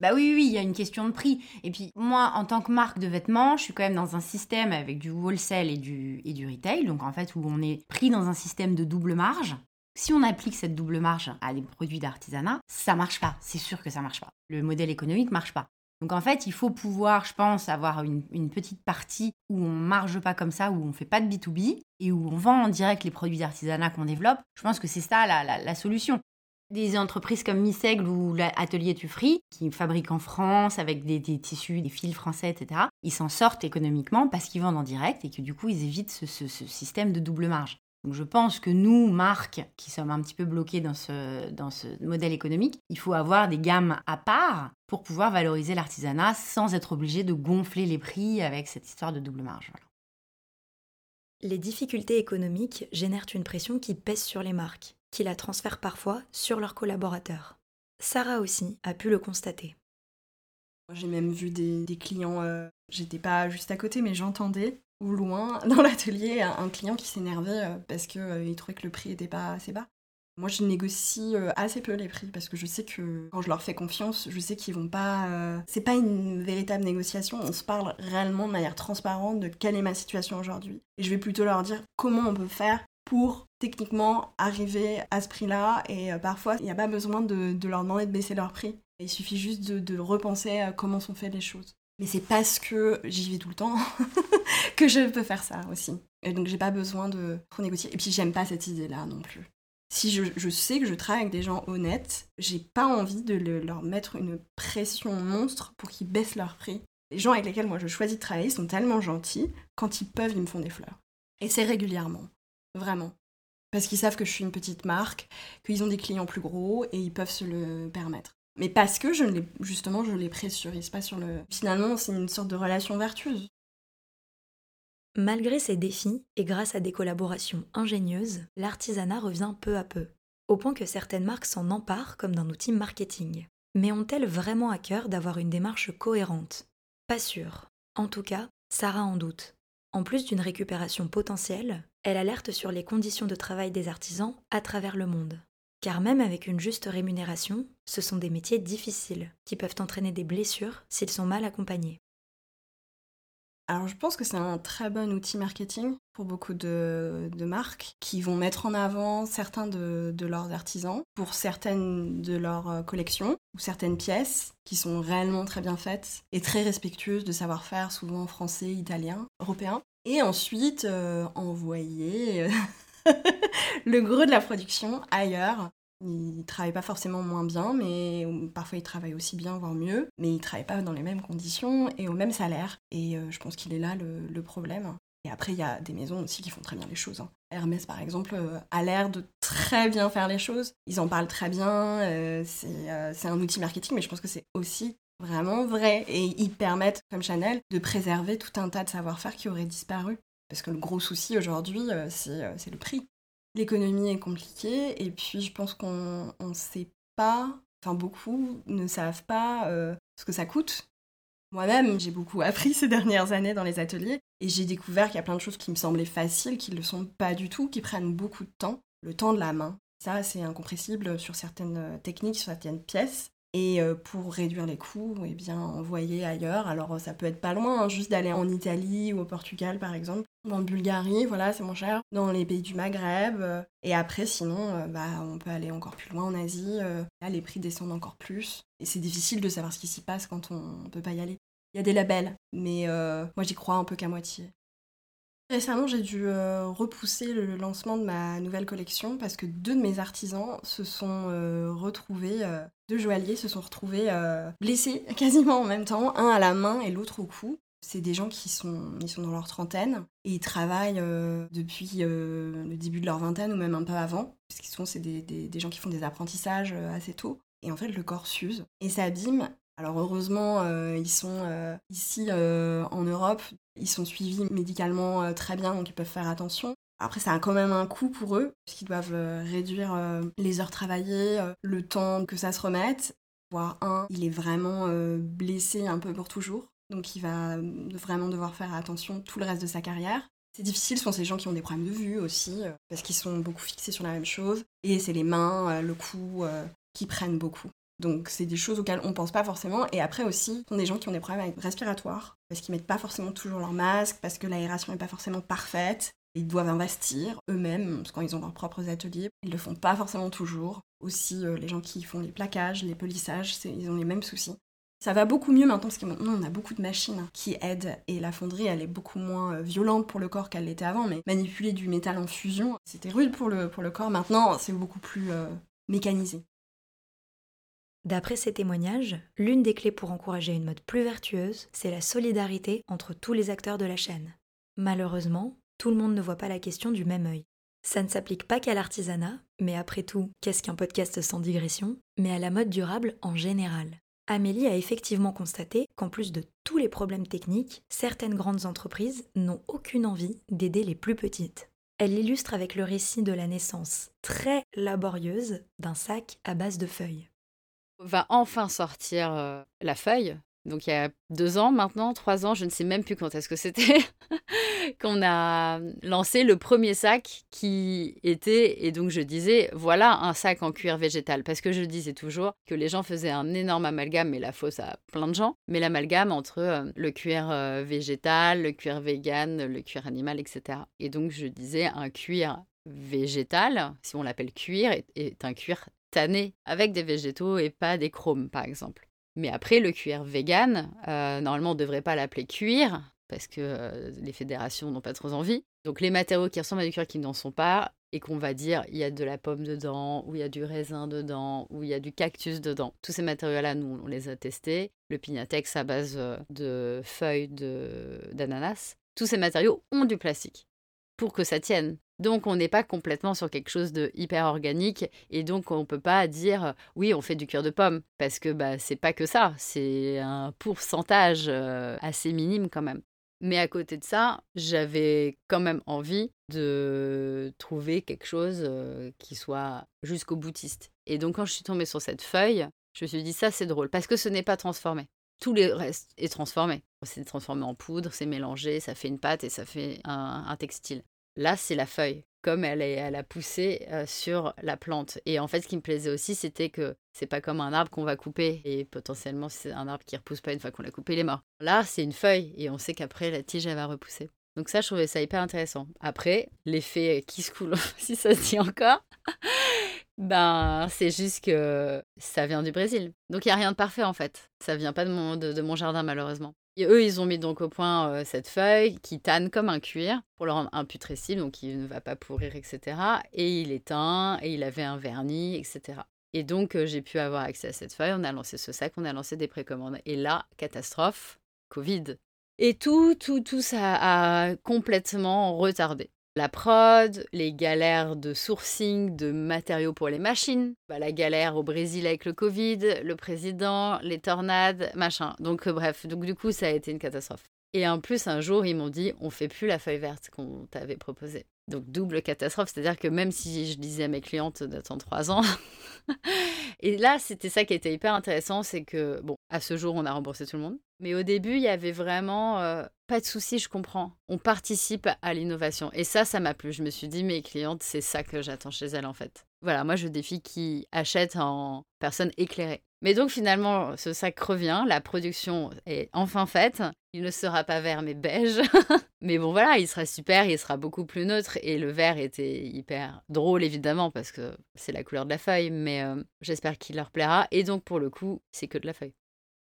Bah oui, oui, il y a une question de prix. Et puis moi, en tant que marque de vêtements, je suis quand même dans un système avec du wholesale et du, et du retail, donc en fait où on est pris dans un système de double marge. Si on applique cette double marge à des produits d'artisanat, ça marche pas. C'est sûr que ça marche pas. Le modèle économique marche pas. Donc en fait, il faut pouvoir, je pense, avoir une, petite partie où on marge pas comme ça, où on fait pas de B2B et où on vend en direct les produits d'artisanat qu'on développe. Je pense que c'est ça la, solution. Des entreprises comme Missègle ou l'Atelier Tufri, qui fabriquent en France avec des, tissus, des fils français, etc., ils s'en sortent économiquement parce qu'ils vendent en direct et que du coup, ils évitent ce, système de double marge. Donc je pense que nous, marques, qui sommes un petit peu bloqués dans ce, dans ce modèle économique, il faut avoir des gammes à part pour pouvoir valoriser l'artisanat sans être obligé de gonfler les prix avec cette histoire de double marge. Les difficultés économiques génèrent une pression qui pèse sur les marques qui la transfèrent parfois sur leurs collaborateurs. Sarah aussi a pu le constater. J'ai même vu des, clients, euh, j'étais pas juste à côté, mais j'entendais au loin dans l'atelier un, client qui s'énervait euh, parce qu'il euh, trouvait que le prix était pas assez bas. Moi, je négocie assez peu les prix parce que je sais que quand je leur fais confiance, je sais qu'ils vont pas. C'est pas une véritable négociation. On se parle réellement de manière transparente de quelle est ma situation aujourd'hui. Et je vais plutôt leur dire comment on peut faire pour techniquement arriver à ce prix-là. Et euh, parfois, il n'y a pas besoin de, leur demander de baisser leur prix. Il suffit juste de, repenser à comment sont faites les choses. Mais c'est parce que j'y vais tout le temps que je peux faire ça aussi. Et donc j'ai pas besoin de trop négocier. Et puis j'aime pas cette idée-là non plus. Si je, sais que je travaille avec des gens honnêtes, j'ai pas envie de leur mettre une pression monstre pour qu'ils baissent leur prix. Les gens avec lesquels moi je choisis de travailler sont tellement gentils, quand ils peuvent, ils me font des fleurs. Et c'est régulièrement. Vraiment. Parce qu'ils savent que je suis une petite marque, qu'ils ont des clients plus gros et ils peuvent se le permettre. Mais parce que je ne les, justement, je les pressurise pas sur le. Finalement, c'est une sorte de relation vertueuse. Malgré ces défis et grâce à des collaborations ingénieuses, l'artisanat revient peu à peu, au point que certaines marques s'en emparent comme d'un outil marketing. Mais ont-elles vraiment à cœur d'avoir une démarche cohérente? Pas sûr. En tout cas, Sarah en doute. En plus d'une récupération potentielle, elle alerte sur les conditions de travail des artisans à travers le monde. Car même avec une juste rémunération, ce sont des métiers difficiles qui peuvent entraîner des blessures s'ils sont mal accompagnés. Alors je pense que c'est un très bon outil marketing pour beaucoup de, marques qui vont mettre en avant certains de, leurs artisans pour certaines de leurs euh, collections ou certaines pièces qui sont réellement très bien faites et très respectueuses de savoir-faire, souvent français, italien, européen. Et ensuite euh, envoyer euh, le gros de la production ailleurs ils travaillent pas forcément moins bien, mais parfois ils travaillent aussi bien, voire mieux, mais ils travaillent pas dans les mêmes conditions et au même salaire. Et euh, je pense qu'il est là le, problème. Et après, il y a des maisons aussi qui font très bien les choses. Hein. Hermès, par exemple, euh, a l'air de très bien faire les choses. Ils en parlent très bien. Euh, c'est un outil marketing, mais je pense que c'est aussi vraiment vrai. Et ils permettent, comme Chanel, de préserver tout un tas de savoir-faire qui auraient disparu. Parce que le gros souci aujourd'hui, c'est le prix l'économie est compliquée et puis je pense qu'on ne sait pas, enfin beaucoup ne savent pas euh, ce que ça coûte. Moi-même, j'ai beaucoup appris ces dernières années dans les ateliers et j'ai découvert qu'il y a plein de choses qui me semblaient faciles, qui ne le sont pas du tout, qui prennent beaucoup de temps, le temps de la main. Ça, c'est incompressible sur certaines euh, techniques, sur certaines pièces. Et euh, pour réduire les coûts, eh bien, envoyer ailleurs. Alors, ça peut être pas loin, hein, juste d'aller en Italie ou au Portugal, par exemple. En Bulgarie, voilà, c'est moins cher. Dans les pays du Maghreb. Euh, et après, sinon, euh, bah, on peut aller encore plus loin en Asie. là, les prix descendent encore plus. Et c'est difficile de savoir ce qui s'y passe quand on ne peut pas y aller. Il y a des labels, mais moi, j'y crois un peu qu'à moitié. Récemment, j'ai dû euh, repousser le lancement de ma nouvelle collection parce que deux de mes artisans se sont euh, retrouvés, euh, deux joailliers se sont retrouvés blessés quasiment en même temps, un à la main et l'autre au cou. C'est des gens qui sont, ils sont dans leur trentaine et ils travaillent depuis le début de leur vingtaine ou même un peu avant, puisqu'ils sont c'est des, des, gens qui font des apprentissages assez tôt. Et en fait, le corps s'use et s'abîme alors heureusement, euh, ils sont euh, ici euh, en Europe, ils sont suivis médicalement très bien, donc ils peuvent faire attention. Après, ça a quand même un coût pour eux, puisqu'ils doivent réduire les heures travaillées, le temps que ça se remette. Voire un, il est vraiment blessé un peu pour toujours, donc il va vraiment devoir faire attention tout le reste de sa carrière. C'est difficile, ce sont ces gens qui ont des problèmes de vue aussi, parce qu'ils sont beaucoup fixés sur la même chose. Et c'est les mains, le cou qui prennent beaucoup. Donc c'est des choses auxquelles on pense pas forcément. Et après aussi, ce sont des gens qui ont des problèmes respiratoires, parce qu'ils mettent pas forcément toujours leur masque, parce que l'aération n'est pas forcément parfaite. Ils doivent investir eux-mêmes quand ils ont leurs propres ateliers. Ils le font pas forcément toujours. Aussi, euh, les gens qui font les plaquages, les polissages, ils ont les mêmes soucis. Ça va beaucoup mieux maintenant parce que maintenant on a beaucoup de machines qui aident et la fonderie elle est beaucoup moins euh, violente pour le corps qu'elle l'était avant. Mais manipuler du métal en fusion, c'était rude pour le, corps. Maintenant c'est beaucoup plus euh, mécanisé. D'après ces témoignages, l'une des clés pour encourager une mode plus vertueuse, c'est la solidarité entre tous les acteurs de la chaîne. Malheureusement, tout le monde ne voit pas la question du même œil. Ça ne s'applique pas qu'à l'artisanat, mais après tout, qu'est-ce qu'un podcast sans digression, mais à la mode durable en général? Amélie a effectivement constaté qu'en plus de tous les problèmes techniques, certaines grandes entreprises n'ont aucune envie d'aider les plus petites. Elle l'illustre avec le récit de la naissance très laborieuse d'un sac à base de feuilles. Va enfin sortir euh, la feuille donc il y a deux ans maintenant, trois ans, je ne sais même plus quand est-ce que c'était, qu'on a lancé le premier sac qui était, et donc je disais, voilà un sac en cuir végétal, parce que je disais toujours que les gens faisaient un énorme amalgame, mais la fausse à plein de gens, mais l'amalgame entre euh, le cuir euh, végétal, le cuir vegan, le cuir animal, etc. Et donc je disais, un cuir végétal, si on l'appelle cuir, est un cuir tanné avec des végétaux et pas des chromes, par exemple. Mais après, le cuir vegan, euh, normalement, on ne devrait pas l'appeler cuir, parce que euh, les fédérations n'ont pas trop envie. Donc les matériaux qui ressemblent à du cuir qui n'en sont pas, et qu'on va dire il y a de la pomme dedans, ou il y a du raisin dedans, ou il y a du cactus dedans. Tous ces matériaux-là, nous, on les a testés. Le pignatex à base euh, de feuilles d'ananas. Tous ces matériaux ont du plastique pour que ça tienne. Donc on n'est pas complètement sur quelque chose de hyper organique et donc on peut pas dire oui on fait du cuir de pomme parce que bah c'est pas que ça, c'est un pourcentage euh, assez minime quand même. Mais à côté de ça, j'avais quand même envie de trouver quelque chose euh, qui soit jusqu'au boutiste. Et donc quand je suis tombée sur cette feuille, je me suis dit ça c'est drôle parce que ce n'est pas transformé. Tout le reste est transformé. C'est transformé en poudre, c'est mélangé, ça fait une pâte et ça fait un textile. Là, c'est la feuille, comme elle, est, elle a poussé euh, sur la plante. Et en fait, ce qui me plaisait aussi, c'était que c'est pas comme un arbre qu'on va couper et potentiellement c'est un arbre qui repousse pas une fois qu'on l'a coupé, il est mort. Là, c'est une feuille et on sait qu'après la tige elle va repousser. Donc ça, je trouvais ça hyper intéressant. Après, l'effet qui se coule, si ça se dit encore, ben c'est juste que ça vient du Brésil. Donc il y a rien de parfait en fait. Ça vient pas de mon, de mon jardin malheureusement. Et eux, ils ont mis donc au point cette feuille qui tanne comme un cuir pour le rendre imputrescible, donc il ne va pas pourrir, etc. Et il est teint, et il avait un vernis, etc. Et donc, j'ai pu avoir accès à cette feuille. On a lancé ce sac, on a lancé des précommandes. Et là, catastrophe, Covid. Et tout, tout, tout ça a complètement retardé la prod, les galères de sourcing de matériaux pour les machines, bah, la galère au Brésil avec le Covid, le président, les tornades, machin. Donc euh, bref, donc du coup ça a été une catastrophe. Et en plus un jour ils m'ont dit on fait plus la feuille verte qu'on t'avait proposée. Donc double catastrophe, c'est-à-dire que même si je disais à mes clientes d'attendre trois ans, et là c'était ça qui était hyper intéressant, c'est que bon, à ce jour on a remboursé tout le monde, mais au début il y avait vraiment euh, pas de souci, je comprends. On participe à l'innovation et ça, ça m'a plu. Je me suis dit mes clientes, c'est ça que j'attends chez elles en fait. Voilà, moi je défie qui achètent en personne éclairée. Mais donc finalement, ce sac revient, la production est enfin faite. Il ne sera pas vert mais beige. mais bon voilà, il sera super, il sera beaucoup plus neutre. Et le vert était hyper drôle évidemment parce que c'est la couleur de la feuille. Mais euh, j'espère qu'il leur plaira. Et donc pour le coup, c'est que de la feuille.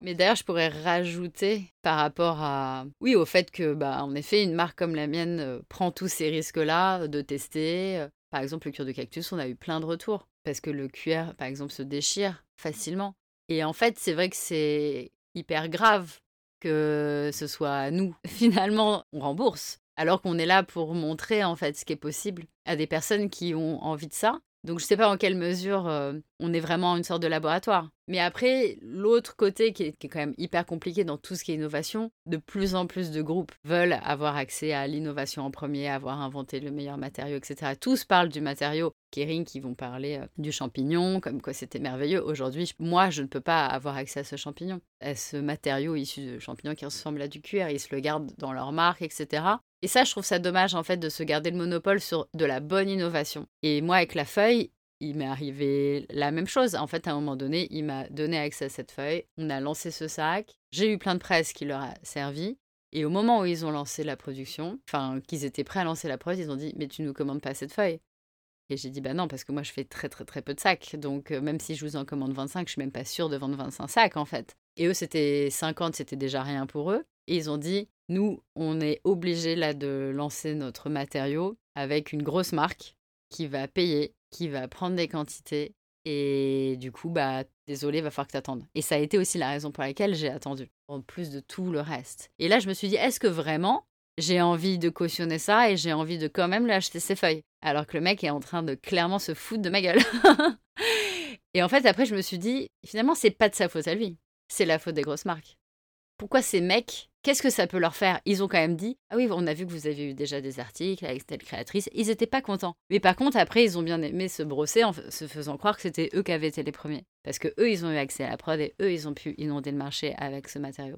Mais d'ailleurs, je pourrais rajouter par rapport à, oui, au fait que, bah, en effet, une marque comme la mienne euh, prend tous ces risques-là de tester. Par exemple, le cuir de cactus, on a eu plein de retours parce que le cuir, par exemple, se déchire facilement. Et en fait, c'est vrai que c'est hyper grave que ce soit nous. Finalement, on rembourse. Alors qu'on est là pour montrer en fait ce qui est possible à des personnes qui ont envie de ça. Donc je ne sais pas en quelle mesure euh, on est vraiment une sorte de laboratoire. Mais après, l'autre côté qui est, quand même hyper compliqué dans tout ce qui est innovation, de plus en plus de groupes veulent avoir accès à l'innovation en premier, avoir inventé le meilleur matériau, etc. Tous parlent du matériau. Kering qui vont parler euh, du champignon, comme quoi c'était merveilleux. Aujourd'hui, moi, je ne peux pas avoir accès à ce champignon, à ce matériau issu de champignons qui ressemble à du cuir. Ils se le gardent dans leur marque, etc. Et ça, je trouve ça dommage en fait de se garder le monopole sur de la bonne innovation. Et moi, avec la feuille, il m'est arrivé la même chose. En fait, à un moment donné, il m'a donné accès à cette feuille. On a lancé ce sac. J'ai eu plein de presse qui leur a servi. Et au moment où ils ont lancé la production, enfin, qu'ils étaient prêts à lancer la prod, ils ont dit Mais tu nous commandes pas cette feuille Et j'ai dit Bah non, parce que moi, je fais très, très, très peu de sacs. Donc, euh, même si je vous en commande 25, je suis même pas sûre de vendre 25 sacs, en fait. Et eux, c'était 50, c'était déjà rien pour eux. Et ils ont dit nous, on est obligé là de lancer notre matériau avec une grosse marque qui va payer, qui va prendre des quantités Et du coup, bah, désolé, va falloir que tu attendes. Et ça a été aussi la raison pour laquelle j'ai attendu, en plus de tout le reste. Et là, je me suis dit, est-ce que vraiment j'ai envie de cautionner ça et j'ai envie de quand même lui acheter ses feuilles? Alors que le mec est en train de clairement se foutre de ma gueule. et en fait, après, je me suis dit, finalement, c'est pas de sa faute à lui. C'est la faute des grosses marques. Pourquoi ces mecs Qu'est-ce que ça peut leur faire? Ils ont quand même dit Ah oui, on a vu que vous avez eu déjà des articles avec telle créatrice. Ils n'étaient pas contents. Mais par contre, après, ils ont bien aimé se brosser en se faisant croire que c'était eux qui avaient été les premiers. Parce que eux, ils ont eu accès à la prod et eux, ils ont pu inonder le marché avec ce matériau.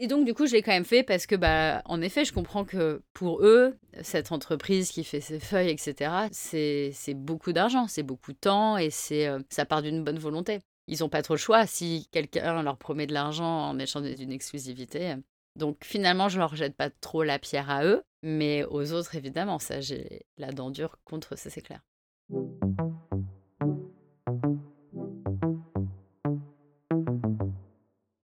Et donc, du coup, je l'ai quand même fait parce que, bah, en effet, je comprends que pour eux, cette entreprise qui fait ses feuilles, etc., c'est beaucoup d'argent, c'est beaucoup de temps et c'est euh, ça part d'une bonne volonté. Ils n'ont pas trop le choix. Si quelqu'un leur promet de l'argent en échange d'une exclusivité, donc finalement, je leur jette pas trop la pierre à eux, mais aux autres, évidemment, ça, j'ai la dent dure contre ça, c'est clair.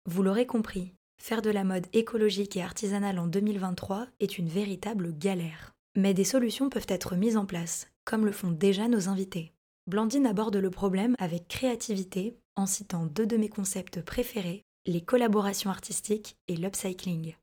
Vous l'aurez compris, faire de la mode écologique et artisanale en 2023 est une véritable galère. Mais des solutions peuvent être mises en place, comme le font déjà nos invités. Blandine aborde le problème avec créativité en citant deux de mes concepts préférés, les collaborations artistiques et l'upcycling.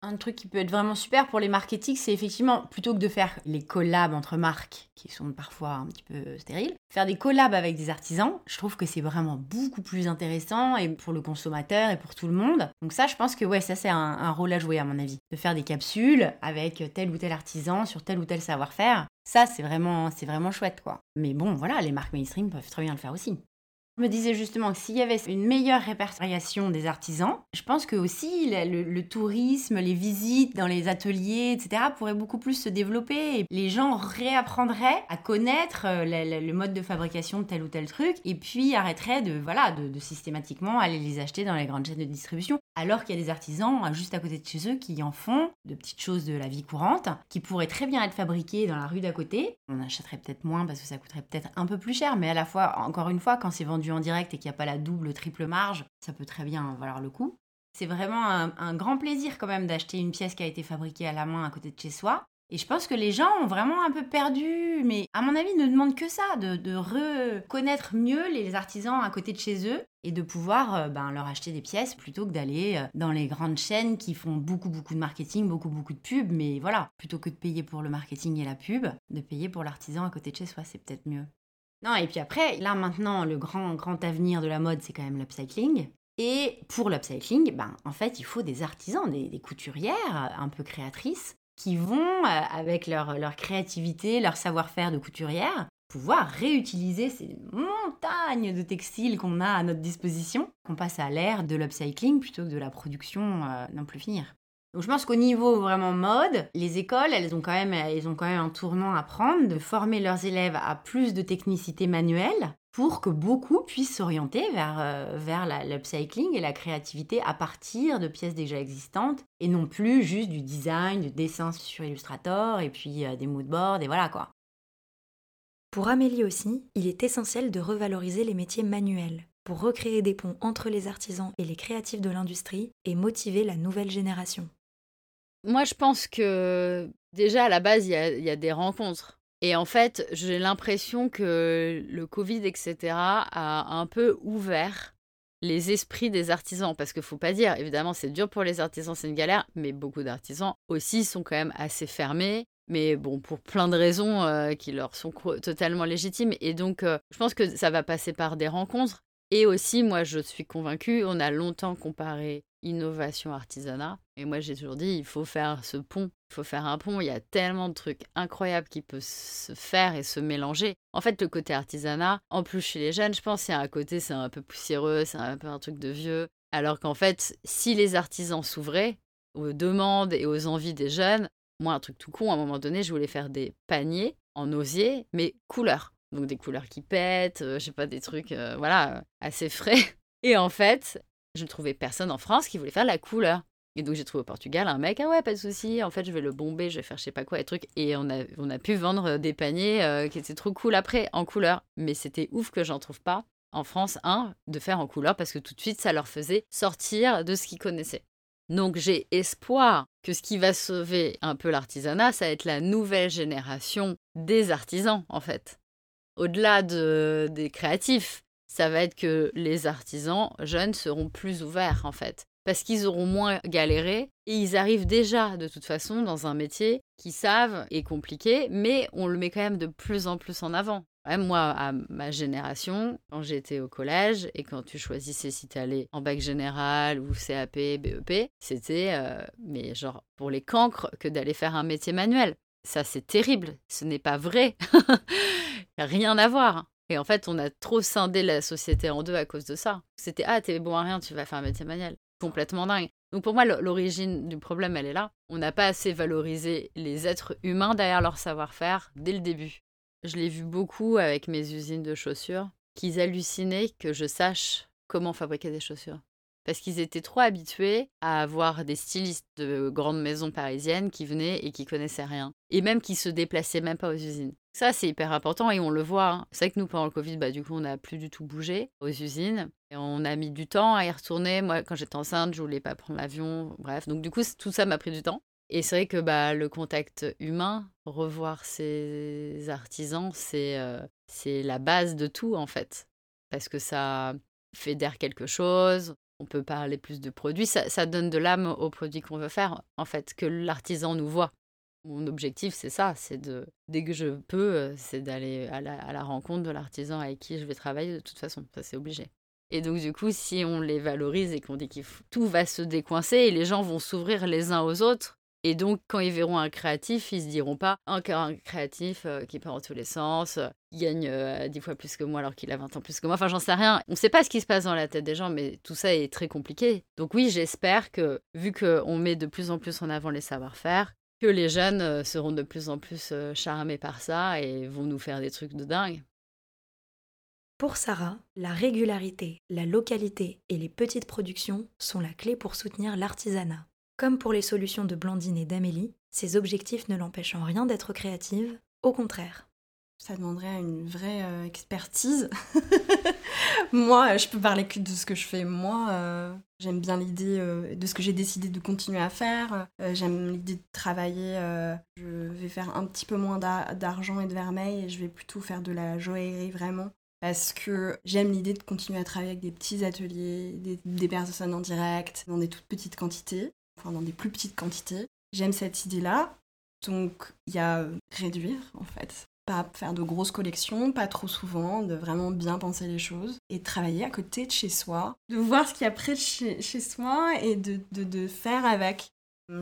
Un truc qui peut être vraiment super pour les marketing, c'est effectivement, plutôt que de faire les collabs entre marques, qui sont parfois un petit peu stériles, faire des collabs avec des artisans, je trouve que c'est vraiment beaucoup plus intéressant et pour le consommateur et pour tout le monde. Donc ça, je pense que ouais, ça c'est un, un rôle à jouer à mon avis. De faire des capsules avec tel ou tel artisan sur tel ou tel savoir-faire, ça c'est vraiment, c'est vraiment chouette quoi. Mais bon, voilà, les marques mainstream peuvent très bien le faire aussi. Me disais justement que s'il y avait une meilleure répertoriation des artisans, je pense que aussi le, tourisme, les visites dans les ateliers, etc., pourraient beaucoup plus se développer. Les gens réapprendraient à connaître euh, le, mode de fabrication de tel ou tel truc, et puis arrêteraient de, voilà, de, systématiquement aller les acheter dans les grandes chaînes de distribution. Alors qu'il y a des artisans euh, juste à côté de chez eux qui en font de petites choses de la vie courante, qui pourraient très bien être fabriquées dans la rue d'à côté. On achèterait peut-être moins parce que ça coûterait peut-être un peu plus cher, mais à la fois, encore une fois, quand c'est vendu en direct et qu'il n'y a pas la double, triple marge, ça peut très bien valoir le coup. C'est vraiment un, grand plaisir quand même d'acheter une pièce qui a été fabriquée à la main à côté de chez soi. Et je pense que les gens ont vraiment un peu perdu, mais à mon avis, ne demandent que ça, de, reconnaître mieux les artisans à côté de chez eux et de pouvoir euh, ben, leur acheter des pièces plutôt que d'aller euh, dans les grandes chaînes qui font beaucoup, beaucoup de marketing, beaucoup, beaucoup de pub. Mais voilà, plutôt que de payer pour le marketing et la pub, de payer pour l'artisan à côté de chez soi, c'est peut-être mieux. Non, et puis après, là maintenant, le grand, grand avenir de la mode, c'est quand même l'upcycling. Et pour l'upcycling, ben, en fait, il faut des artisans, des, couturières un peu créatrices qui vont, euh, avec leur, leur créativité, leur savoir-faire de couturière, pouvoir réutiliser ces montagnes de textiles qu'on a à notre disposition, qu'on passe à l'ère de l'upcycling plutôt que de la production euh, non plus finir. Donc je pense qu'au niveau vraiment mode, les écoles, elles ont quand même, elles ont quand même un tournant à prendre de former leurs élèves à plus de technicité manuelle pour que beaucoup puissent s'orienter vers, euh, l'upcycling et la créativité à partir de pièces déjà existantes et non plus juste du design, du dessin sur Illustrator et puis euh, des moodboards et voilà quoi. Pour Amélie aussi, il est essentiel de revaloriser les métiers manuels pour recréer des ponts entre les artisans et les créatifs de l'industrie et motiver la nouvelle génération. Moi, je pense que déjà à la base, il y a, des rencontres. Et en fait, j'ai l'impression que le Covid, etc., a un peu ouvert les esprits des artisans. Parce qu'il ne faut pas dire, évidemment, c'est dur pour les artisans, c'est une galère, mais beaucoup d'artisans aussi sont quand même assez fermés. Mais bon, pour plein de raisons euh, qui leur sont totalement légitimes. Et donc, euh, je pense que ça va passer par des rencontres. Et aussi, moi, je suis convaincue, on a longtemps comparé innovation artisanat. Et moi, j'ai toujours dit, il faut faire ce pont. Il faut faire un pont. Il y a tellement de trucs incroyables qui peuvent se faire et se mélanger. En fait, le côté artisanat, en plus chez les jeunes, je pense, il y a un côté, c'est un peu poussiéreux, c'est un peu un truc de vieux. Alors qu'en fait, si les artisans s'ouvraient aux demandes et aux envies des jeunes, moi, un truc tout con, à un moment donné, je voulais faire des paniers en osier, mais couleurs. Donc des couleurs qui pètent, euh, je sais pas, des trucs, euh, voilà, assez frais. Et en fait, je ne trouvais personne en France qui voulait faire la couleur. Et donc j'ai trouvé au Portugal un mec, ah ouais, pas de souci, en fait je vais le bomber, je vais faire je sais pas quoi, et trucs. Et on a, on a pu vendre des paniers euh, qui étaient trop cool après, en couleur. Mais c'était ouf que j'en trouve pas en France, un, de faire en couleur, parce que tout de suite ça leur faisait sortir de ce qu'ils connaissaient. Donc j'ai espoir que ce qui va sauver un peu l'artisanat, ça va être la nouvelle génération des artisans, en fait. au-delà de, des créatifs, ça va être que les artisans jeunes seront plus ouverts en fait. Parce qu'ils auront moins galéré et ils arrivent déjà de toute façon dans un métier qui savent est compliqué, mais on le met quand même de plus en plus en avant. moi, à ma génération, quand j'étais au collège et quand tu choisissais si tu allais en bac général ou CAP, BEP, c'était euh, mais genre pour les cancres que d'aller faire un métier manuel. Ça, c'est terrible. Ce n'est pas vrai. Rien à voir. Et en fait, on a trop scindé la société en deux à cause de ça. C'était ah, t'es bon à rien, tu vas faire un métier manuel. Complètement dingue. Donc pour moi, l'origine du problème, elle est là. On n'a pas assez valorisé les êtres humains derrière leur savoir-faire dès le début. Je l'ai vu beaucoup avec mes usines de chaussures, qu'ils hallucinaient que je sache comment fabriquer des chaussures parce qu'ils étaient trop habitués à avoir des stylistes de grandes maisons parisiennes qui venaient et qui connaissaient rien. Et même qui se déplaçaient même pas aux usines. Ça, c'est hyper important et on le voit. Hein. C'est vrai que nous, pendant le Covid, bah, du coup, on n'a plus du tout bougé aux usines. Et on a mis du temps à y retourner. Moi, quand j'étais enceinte, je voulais pas prendre l'avion. Bref, donc du coup, tout ça m'a pris du temps. Et c'est vrai que bah, le contact humain, revoir ces artisans, c'est euh, c'est la base de tout, en fait. Parce que ça fédère quelque chose, on peut parler plus de produits. Ça, donne de l'âme aux produits qu'on veut faire, en fait, que l'artisan nous voit. Mon objectif, c'est ça, c'est de, dès que je peux, euh, c'est d'aller à la, rencontre de l'artisan avec qui je vais travailler de toute façon. Ça, c'est obligé. Et donc, du coup, si on les valorise et qu'on dit que tout va se décoincer et les gens vont s'ouvrir les uns aux autres, et donc, quand ils verront un créatif, ils se diront pas encore un créatif euh, qui part en tous les sens, euh, gagne dix fois plus que moi alors qu'il a 20 ans plus que moi. Enfin, j'en sais rien. On ne sait pas ce qui se passe dans la tête des gens, mais tout ça est très compliqué. Donc oui, j'espère que, vu qu'on met de plus en plus en avant les savoir-faire, que les jeunes seront de plus en plus charmés par ça et vont nous faire des trucs de dingue. Pour Sarah, la régularité, la localité et les petites productions sont la clé pour soutenir l'artisanat. Comme pour les solutions de Blandine et d'Amélie, ces objectifs ne l'empêchent en rien d'être créative, au contraire. Ça demanderait une vraie euh, expertise. moi, je peux parler que de ce que je fais moi. Euh, j'aime bien l'idée euh, de ce que j'ai décidé de continuer à faire. j'aime l'idée de travailler. je vais faire un petit peu moins d'argent et de vermeil et je vais plutôt faire de la joaillerie vraiment parce que j'aime l'idée de continuer à travailler avec des petits ateliers, des, personnes en direct, dans des toutes petites quantités enfin dans des plus petites quantités. J'aime cette idée-là. Donc il y a réduire en fait. Pas faire de grosses collections, pas trop souvent, de vraiment bien penser les choses et travailler à côté de chez soi, de voir ce qu'il y a près de chez, soi et de, de, de, faire avec.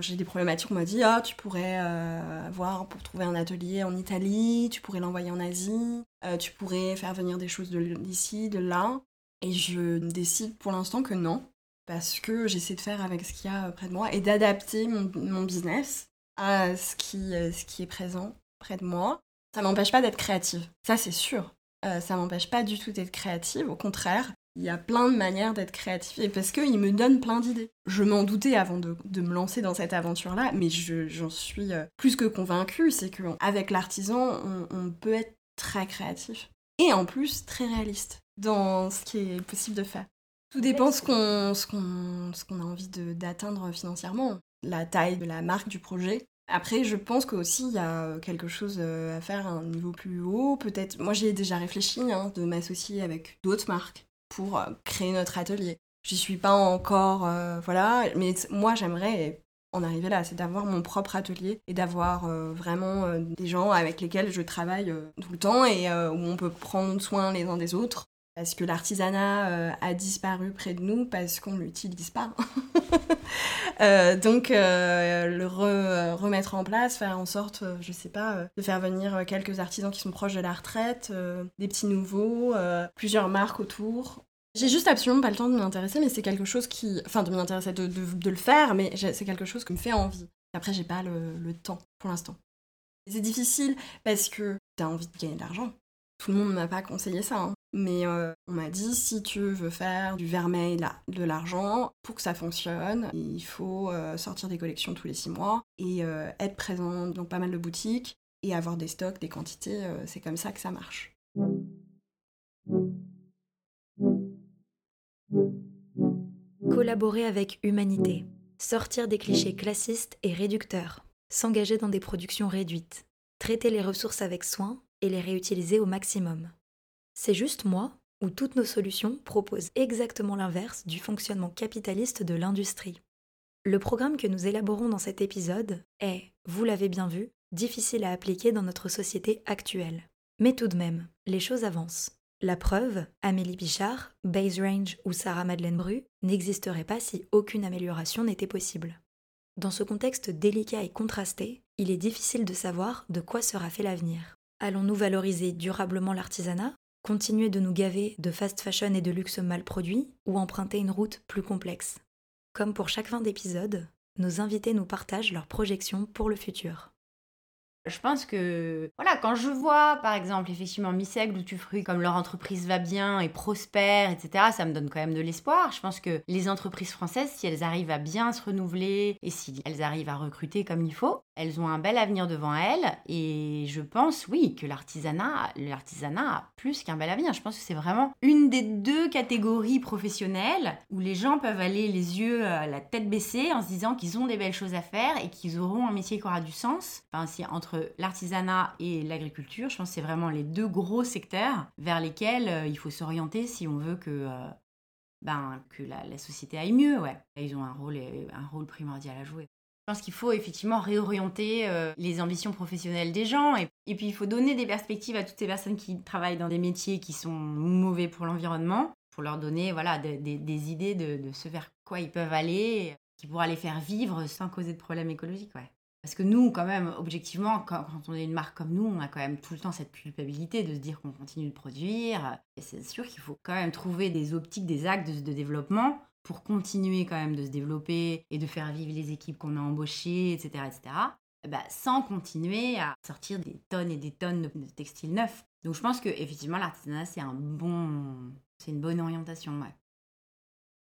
J'ai des problématiques, on m'a dit, ah, tu pourrais euh, voir pour trouver un atelier en Italie, tu pourrais l'envoyer en Asie, euh, tu pourrais faire venir des choses d'ici, de là. Et je décide pour l'instant que non, parce que j'essaie de faire avec ce qu'il y a près de moi et d'adapter mon, business à ce qui, euh, ce qui est présent près de moi. Ça m'empêche pas d'être créative, ça c'est sûr. Euh, ça m'empêche pas du tout d'être créative, au contraire, il y a plein de manières d'être créative et parce qu'il me donne plein d'idées. Je m'en doutais avant de, me lancer dans cette aventure-là, mais j'en suis euh, plus que convaincue, c'est qu'avec l'artisan, on, peut être très créatif et en plus très réaliste dans ce qui est possible de faire. Tout dépend ce qu'on a envie d'atteindre financièrement, la taille de la marque du projet. Après, je pense qu'aussi il y a quelque chose euh, à faire à un niveau plus haut. Peut-être, moi j'ai déjà réfléchi hein, de m'associer avec d'autres marques pour euh, créer notre atelier. J'y suis pas encore, euh, voilà, mais moi j'aimerais en arriver là, c'est d'avoir mon propre atelier et d'avoir vraiment des gens avec lesquels je travaille tout le temps et où on peut prendre soin les uns des autres parce que l'artisanat euh, a disparu près de nous parce qu'on ne l'utilise pas. Euh, donc euh, le remettre en place, faire en sorte, je sais pas, de faire venir quelques artisans qui sont proches de la retraite, des petits nouveaux, plusieurs marques autour. J'ai juste absolument pas le temps de m'y intéresser, mais c'est quelque chose qui... Enfin, de m'y intéresser, de, le faire, mais c'est quelque chose qui me fait envie. Après, j'ai pas le, temps pour l'instant. C'est difficile parce que t'as envie de gagner de l'argent. Tout le monde ne m'a pas conseillé ça. Hein. Mais euh, on m'a dit, si tu veux faire du vermeil, de l'argent, pour que ça fonctionne, il faut euh, sortir des collections tous les six mois et euh, être présent dans pas mal de boutiques et avoir des stocks, des quantités. c'est comme ça que ça marche. Collaborer avec humanité, sortir des clichés classistes et réducteurs, s'engager dans des productions réduites, traiter les ressources avec soin et les réutiliser au maximum. C'est juste moi ou toutes nos solutions proposent exactement l'inverse du fonctionnement capitaliste de l'industrie. Le programme que nous élaborons dans cet épisode est, vous l'avez bien vu, difficile à appliquer dans notre société actuelle. Mais tout de même, les choses avancent. La preuve, Amélie Bichard, Base Range ou Sarah Madeleine Bru n'existeraient pas si aucune amélioration n'était possible. Dans ce contexte délicat et contrasté, il est difficile de savoir de quoi sera fait l'avenir. Allons-nous valoriser durablement l'artisanat, continuer de nous gaver de fast fashion et de luxe mal produit, ou emprunter une route plus complexe Comme pour chaque fin d'épisode, nos invités nous partagent leurs projections pour le futur. Je pense que, voilà, quand je vois, par exemple, effectivement, Missègle ou Tufruit, comme leur entreprise va bien et prospère, etc., ça me donne quand même de l'espoir. Je pense que les entreprises françaises, si elles arrivent à bien se renouveler et si elles arrivent à recruter comme il faut, elles ont un bel avenir devant elles. Et je pense, oui, que l'artisanat, l'artisanat a plus qu'un bel avenir. Je pense que c'est vraiment une des deux catégories professionnelles où les gens peuvent aller les yeux, euh, la tête baissée, en se disant qu'ils ont des belles choses à faire et qu'ils auront un métier qui aura du sens. Enfin, si entre l'artisanat et l'agriculture, je pense que c'est vraiment les deux gros secteurs vers lesquels euh, il faut s'orienter si on veut que, euh, ben, que la, société aille mieux. Ouais. Ils ont un rôle, un rôle primordial à jouer. Je pense qu'il faut effectivement réorienter euh, les ambitions professionnelles des gens et, puis il faut donner des perspectives à toutes ces personnes qui travaillent dans des métiers qui sont mauvais pour l'environnement, pour leur donner voilà, des idées de, de, ce vers quoi ils peuvent aller, qui pourra les faire vivre sans causer de problèmes écologiques. Parce que nous, quand même, objectivement, quand, on est une marque comme nous, on a quand même tout le temps cette culpabilité de se dire qu'on continue de produire. Et c'est sûr qu'il faut quand même trouver des optiques, des actes de, développement pour continuer quand même de se développer et de faire vivre les équipes qu'on a embauchées, etc. etc. Bah, sans continuer à sortir des tonnes et des tonnes de, textiles neufs. Donc je pense que effectivement l'artisanat c'est un bon, c'est une bonne orientation. Ouais.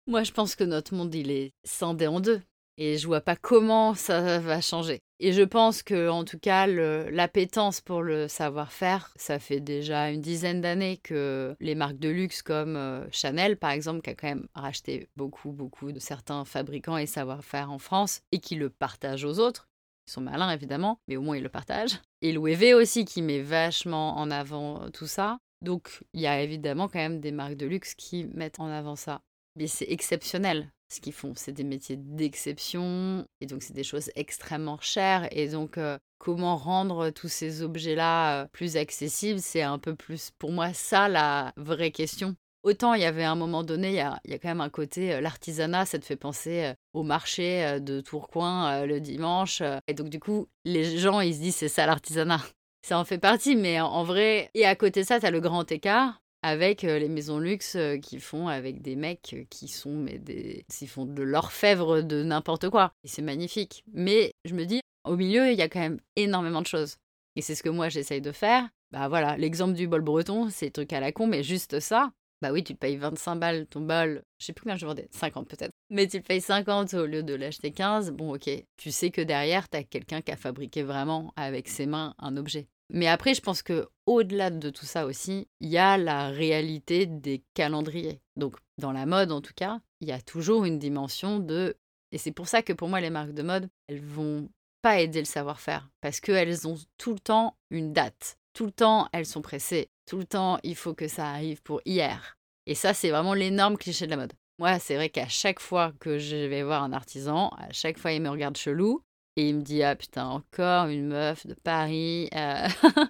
Moi je pense que notre monde il est scindé en deux. Et je vois pas comment ça va changer. Et je pense que, en tout cas, l'appétence pour le savoir-faire, ça fait déjà une dizaine d'années que les marques de luxe comme euh, Chanel, par exemple, qui a quand même racheté beaucoup, beaucoup de certains fabricants et savoir-faire en France et qui le partagent aux autres. Ils sont malins, évidemment, mais au moins ils le partagent. Et Louis aussi, qui met vachement en avant tout ça. Donc, il y a évidemment quand même des marques de luxe qui mettent en avant ça. Mais c'est exceptionnel ce qu'ils font. C'est des métiers d'exception et donc c'est des choses extrêmement chères. Et donc, euh, comment rendre tous ces objets-là euh, plus accessibles, c'est un peu plus pour moi ça la vraie question. Autant il y avait un moment donné, il y a, quand même un côté, euh, l'artisanat, ça te fait penser au marché de Tourcoing le dimanche. et donc, du coup, les gens, ils se disent c'est ça l'artisanat. Ça en fait partie, mais en vrai, et à côté de ça, tu as le grand écart avec les maisons luxe qui font avec des mecs qui sont mais des ils font de l'orfèvre de n'importe quoi. Et c'est magnifique. Mais je me dis au milieu il y a quand même énormément de choses. Et c'est ce que moi j'essaye de faire. Bah voilà l'exemple du bol breton c'est truc à la con mais juste ça. Bah oui tu te payes 25 balles ton bol. Je sais plus combien je vendais. 50 peut-être. Mais tu payes 50 au lieu de l'acheter 15 bon ok. Tu sais que derrière tu as quelqu'un qui a fabriqué vraiment avec ses mains un objet mais après, je pense que au-delà de tout ça aussi, il y a la réalité des calendriers. Donc, dans la mode, en tout cas, il y a toujours une dimension de. Et c'est pour ça que pour moi, les marques de mode, elles vont pas aider le savoir-faire parce qu'elles ont tout le temps une date. Tout le temps, elles sont pressées. Tout le temps, il faut que ça arrive pour hier. Et ça, c'est vraiment l'énorme cliché de la mode. Moi, c'est vrai qu'à chaque fois que je vais voir un artisan, à chaque fois, il me regarde chelou. Et il me dit Ah putain, encore une meuf de Paris. Euh.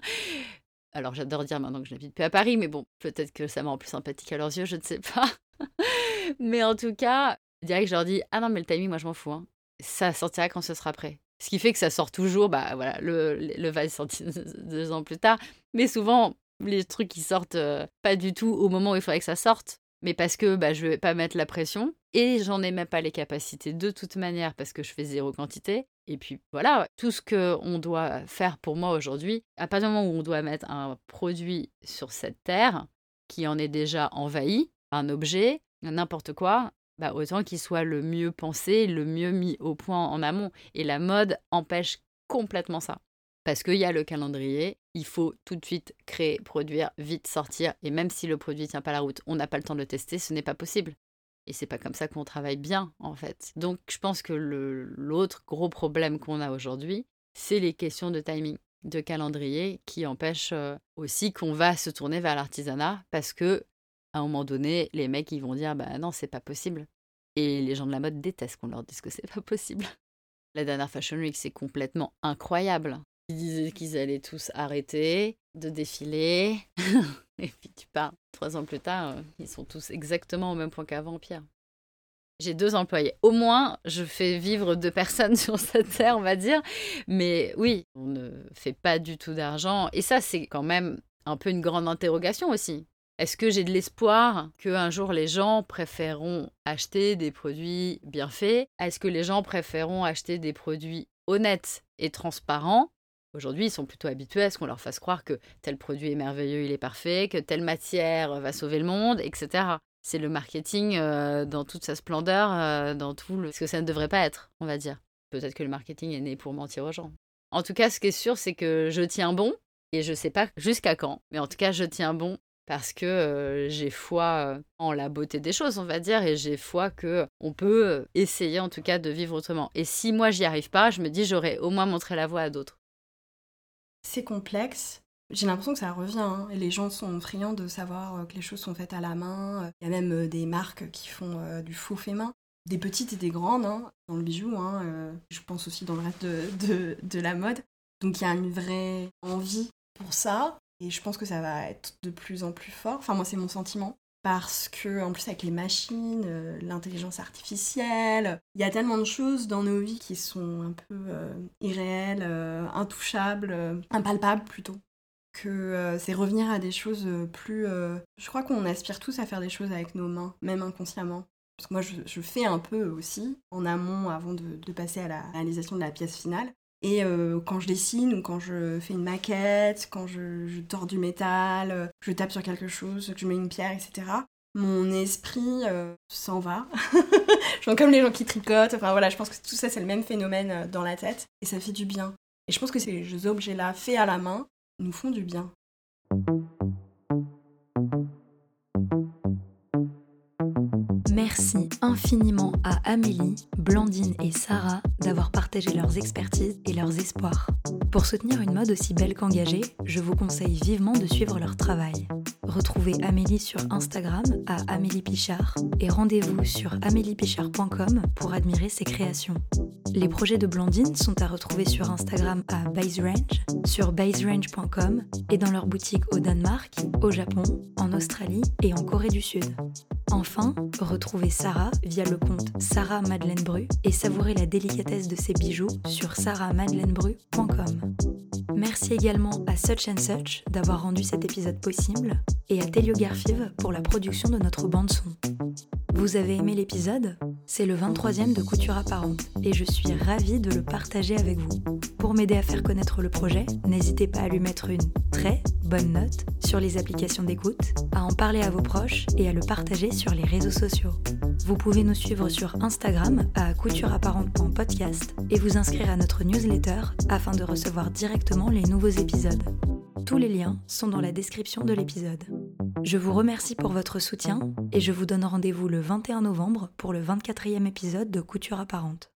Alors j'adore dire maintenant que je n'habite plus à Paris, mais bon, peut-être que ça me rend plus sympathique à leurs yeux, je ne sais pas. mais en tout cas, direct, je leur dis Ah non, mais le timing, moi je m'en fous. Hein. Ça sortira quand ce sera prêt. Ce qui fait que ça sort toujours, bah voilà, le, le va sortir deux ans plus tard. Mais souvent, les trucs qui sortent euh, pas du tout au moment où il faudrait que ça sorte, mais parce que bah, je vais pas mettre la pression et j'en ai même pas les capacités de toute manière parce que je fais zéro quantité. Et puis voilà, tout ce qu'on doit faire pour moi aujourd'hui, à partir du moment où on doit mettre un produit sur cette terre qui en est déjà envahi, un objet, n'importe quoi, bah autant qu'il soit le mieux pensé, le mieux mis au point en amont. Et la mode empêche complètement ça. Parce qu'il y a le calendrier, il faut tout de suite créer, produire, vite sortir. Et même si le produit tient pas la route, on n'a pas le temps de le tester, ce n'est pas possible. Et c'est pas comme ça qu'on travaille bien, en fait. Donc, je pense que l'autre gros problème qu'on a aujourd'hui, c'est les questions de timing. de calendrier qui empêche euh, aussi qu'on va se tourner vers l'artisanat parce que à un moment donné, les mecs ils vont dire bah non, c'est pas possible. Et les gens de la mode détestent qu'on leur dise que c'est pas possible. La dernière Fashion Week, c'est complètement incroyable. Ils disaient qu'ils allaient tous arrêter de défiler. Et puis tu pars. Trois ans plus tard, euh, ils sont tous exactement au même point qu'avant, Pierre. J'ai deux employés. Au moins, je fais vivre deux personnes sur cette terre, on va dire. Mais oui, on ne fait pas du tout d'argent. Et ça, c'est quand même un peu une grande interrogation aussi. Est-ce que j'ai de l'espoir qu'un jour les gens préféreront acheter des produits bien faits? Est-ce que les gens préféreront acheter des produits honnêtes et transparents Aujourd'hui, ils sont plutôt habitués à ce qu'on leur fasse croire que tel produit est merveilleux, il est parfait, que telle matière va sauver le monde, etc. C'est le marketing euh, dans toute sa splendeur, euh, dans tout le... ce que ça ne devrait pas être, on va dire. Peut-être que le marketing est né pour mentir aux gens. En tout cas, ce qui est sûr, c'est que je tiens bon, et je ne sais pas jusqu'à quand, mais en tout cas, je tiens bon parce que euh, j'ai foi en la beauté des choses, on va dire, et j'ai foi que on peut essayer en tout cas de vivre autrement. Et si moi j'y arrive pas, je me dis j'aurais au moins montré la voie à d'autres. C'est complexe. J'ai l'impression que ça revient. Hein. Les gens sont friands de savoir que les choses sont faites à la main. Il y a même des marques qui font du faux fait main. Des petites et des grandes, hein, dans le bijou. Hein, je pense aussi dans le reste de, de la mode. Donc il y a une vraie envie pour ça. Et je pense que ça va être de plus en plus fort. Enfin, moi, c'est mon sentiment. Parce que, en plus, avec les machines, euh, l'intelligence artificielle, il y a tellement de choses dans nos vies qui sont un peu euh, irréelles, euh, intouchables, impalpables plutôt. Que c'est revenir à des choses plus. Je crois qu'on aspire tous à faire des choses avec nos mains, même inconsciemment. Parce que moi, je, fais un peu aussi, en amont, avant de, de passer à la réalisation de la pièce finale. Et euh, quand je dessine ou quand je fais une maquette, quand je, je du métal, euh, je tape sur quelque chose, que je mets une pierre, etc., mon esprit euh, s'en va. Genre comme les gens qui tricotent. Enfin voilà, je pense que tout ça, c'est le même phénomène dans la tête. Et ça fait du bien. Et je pense que ces objets-là, faits à la main, nous font du bien. Infiniment à Amélie, Blandine et Sarah d'avoir partagé leurs expertises et leurs espoirs. Pour soutenir une mode aussi belle qu'engagée, je vous conseille vivement de suivre leur travail. Retrouvez Amélie sur Instagram à Amélie Pichard et rendez-vous sur améliepichard.com pour admirer ses créations. Les projets de Blandine sont à retrouver sur Instagram à BaseRange, sur baserange.com et dans leur boutique au Danemark, au Japon, en Australie et en Corée du Sud. Enfin, retrouvez Sarah via le compte Sarah Madeleine Bru et savourez la délicatesse de ses bijoux sur sarahmadelenebru.com. Merci également à Such and Such d'avoir rendu cet épisode possible et à Telio Garfive pour la production de notre bande-son. Vous avez aimé l'épisode? C'est le 23e de Couture Apparente et je suis ravie de le partager avec vous. Pour m'aider à faire connaître le projet, n'hésitez pas à lui mettre une très bonne note sur les applications d'écoute, à en parler à vos proches et à le partager sur les réseaux sociaux. Vous pouvez nous suivre sur Instagram à coutureapparente.podcast et vous inscrire à notre newsletter afin de recevoir directement les nouveaux épisodes. Tous les liens sont dans la description de l'épisode. Je vous remercie pour votre soutien et je vous donne rendez-vous le 21 novembre pour le 24e épisode de Couture apparente.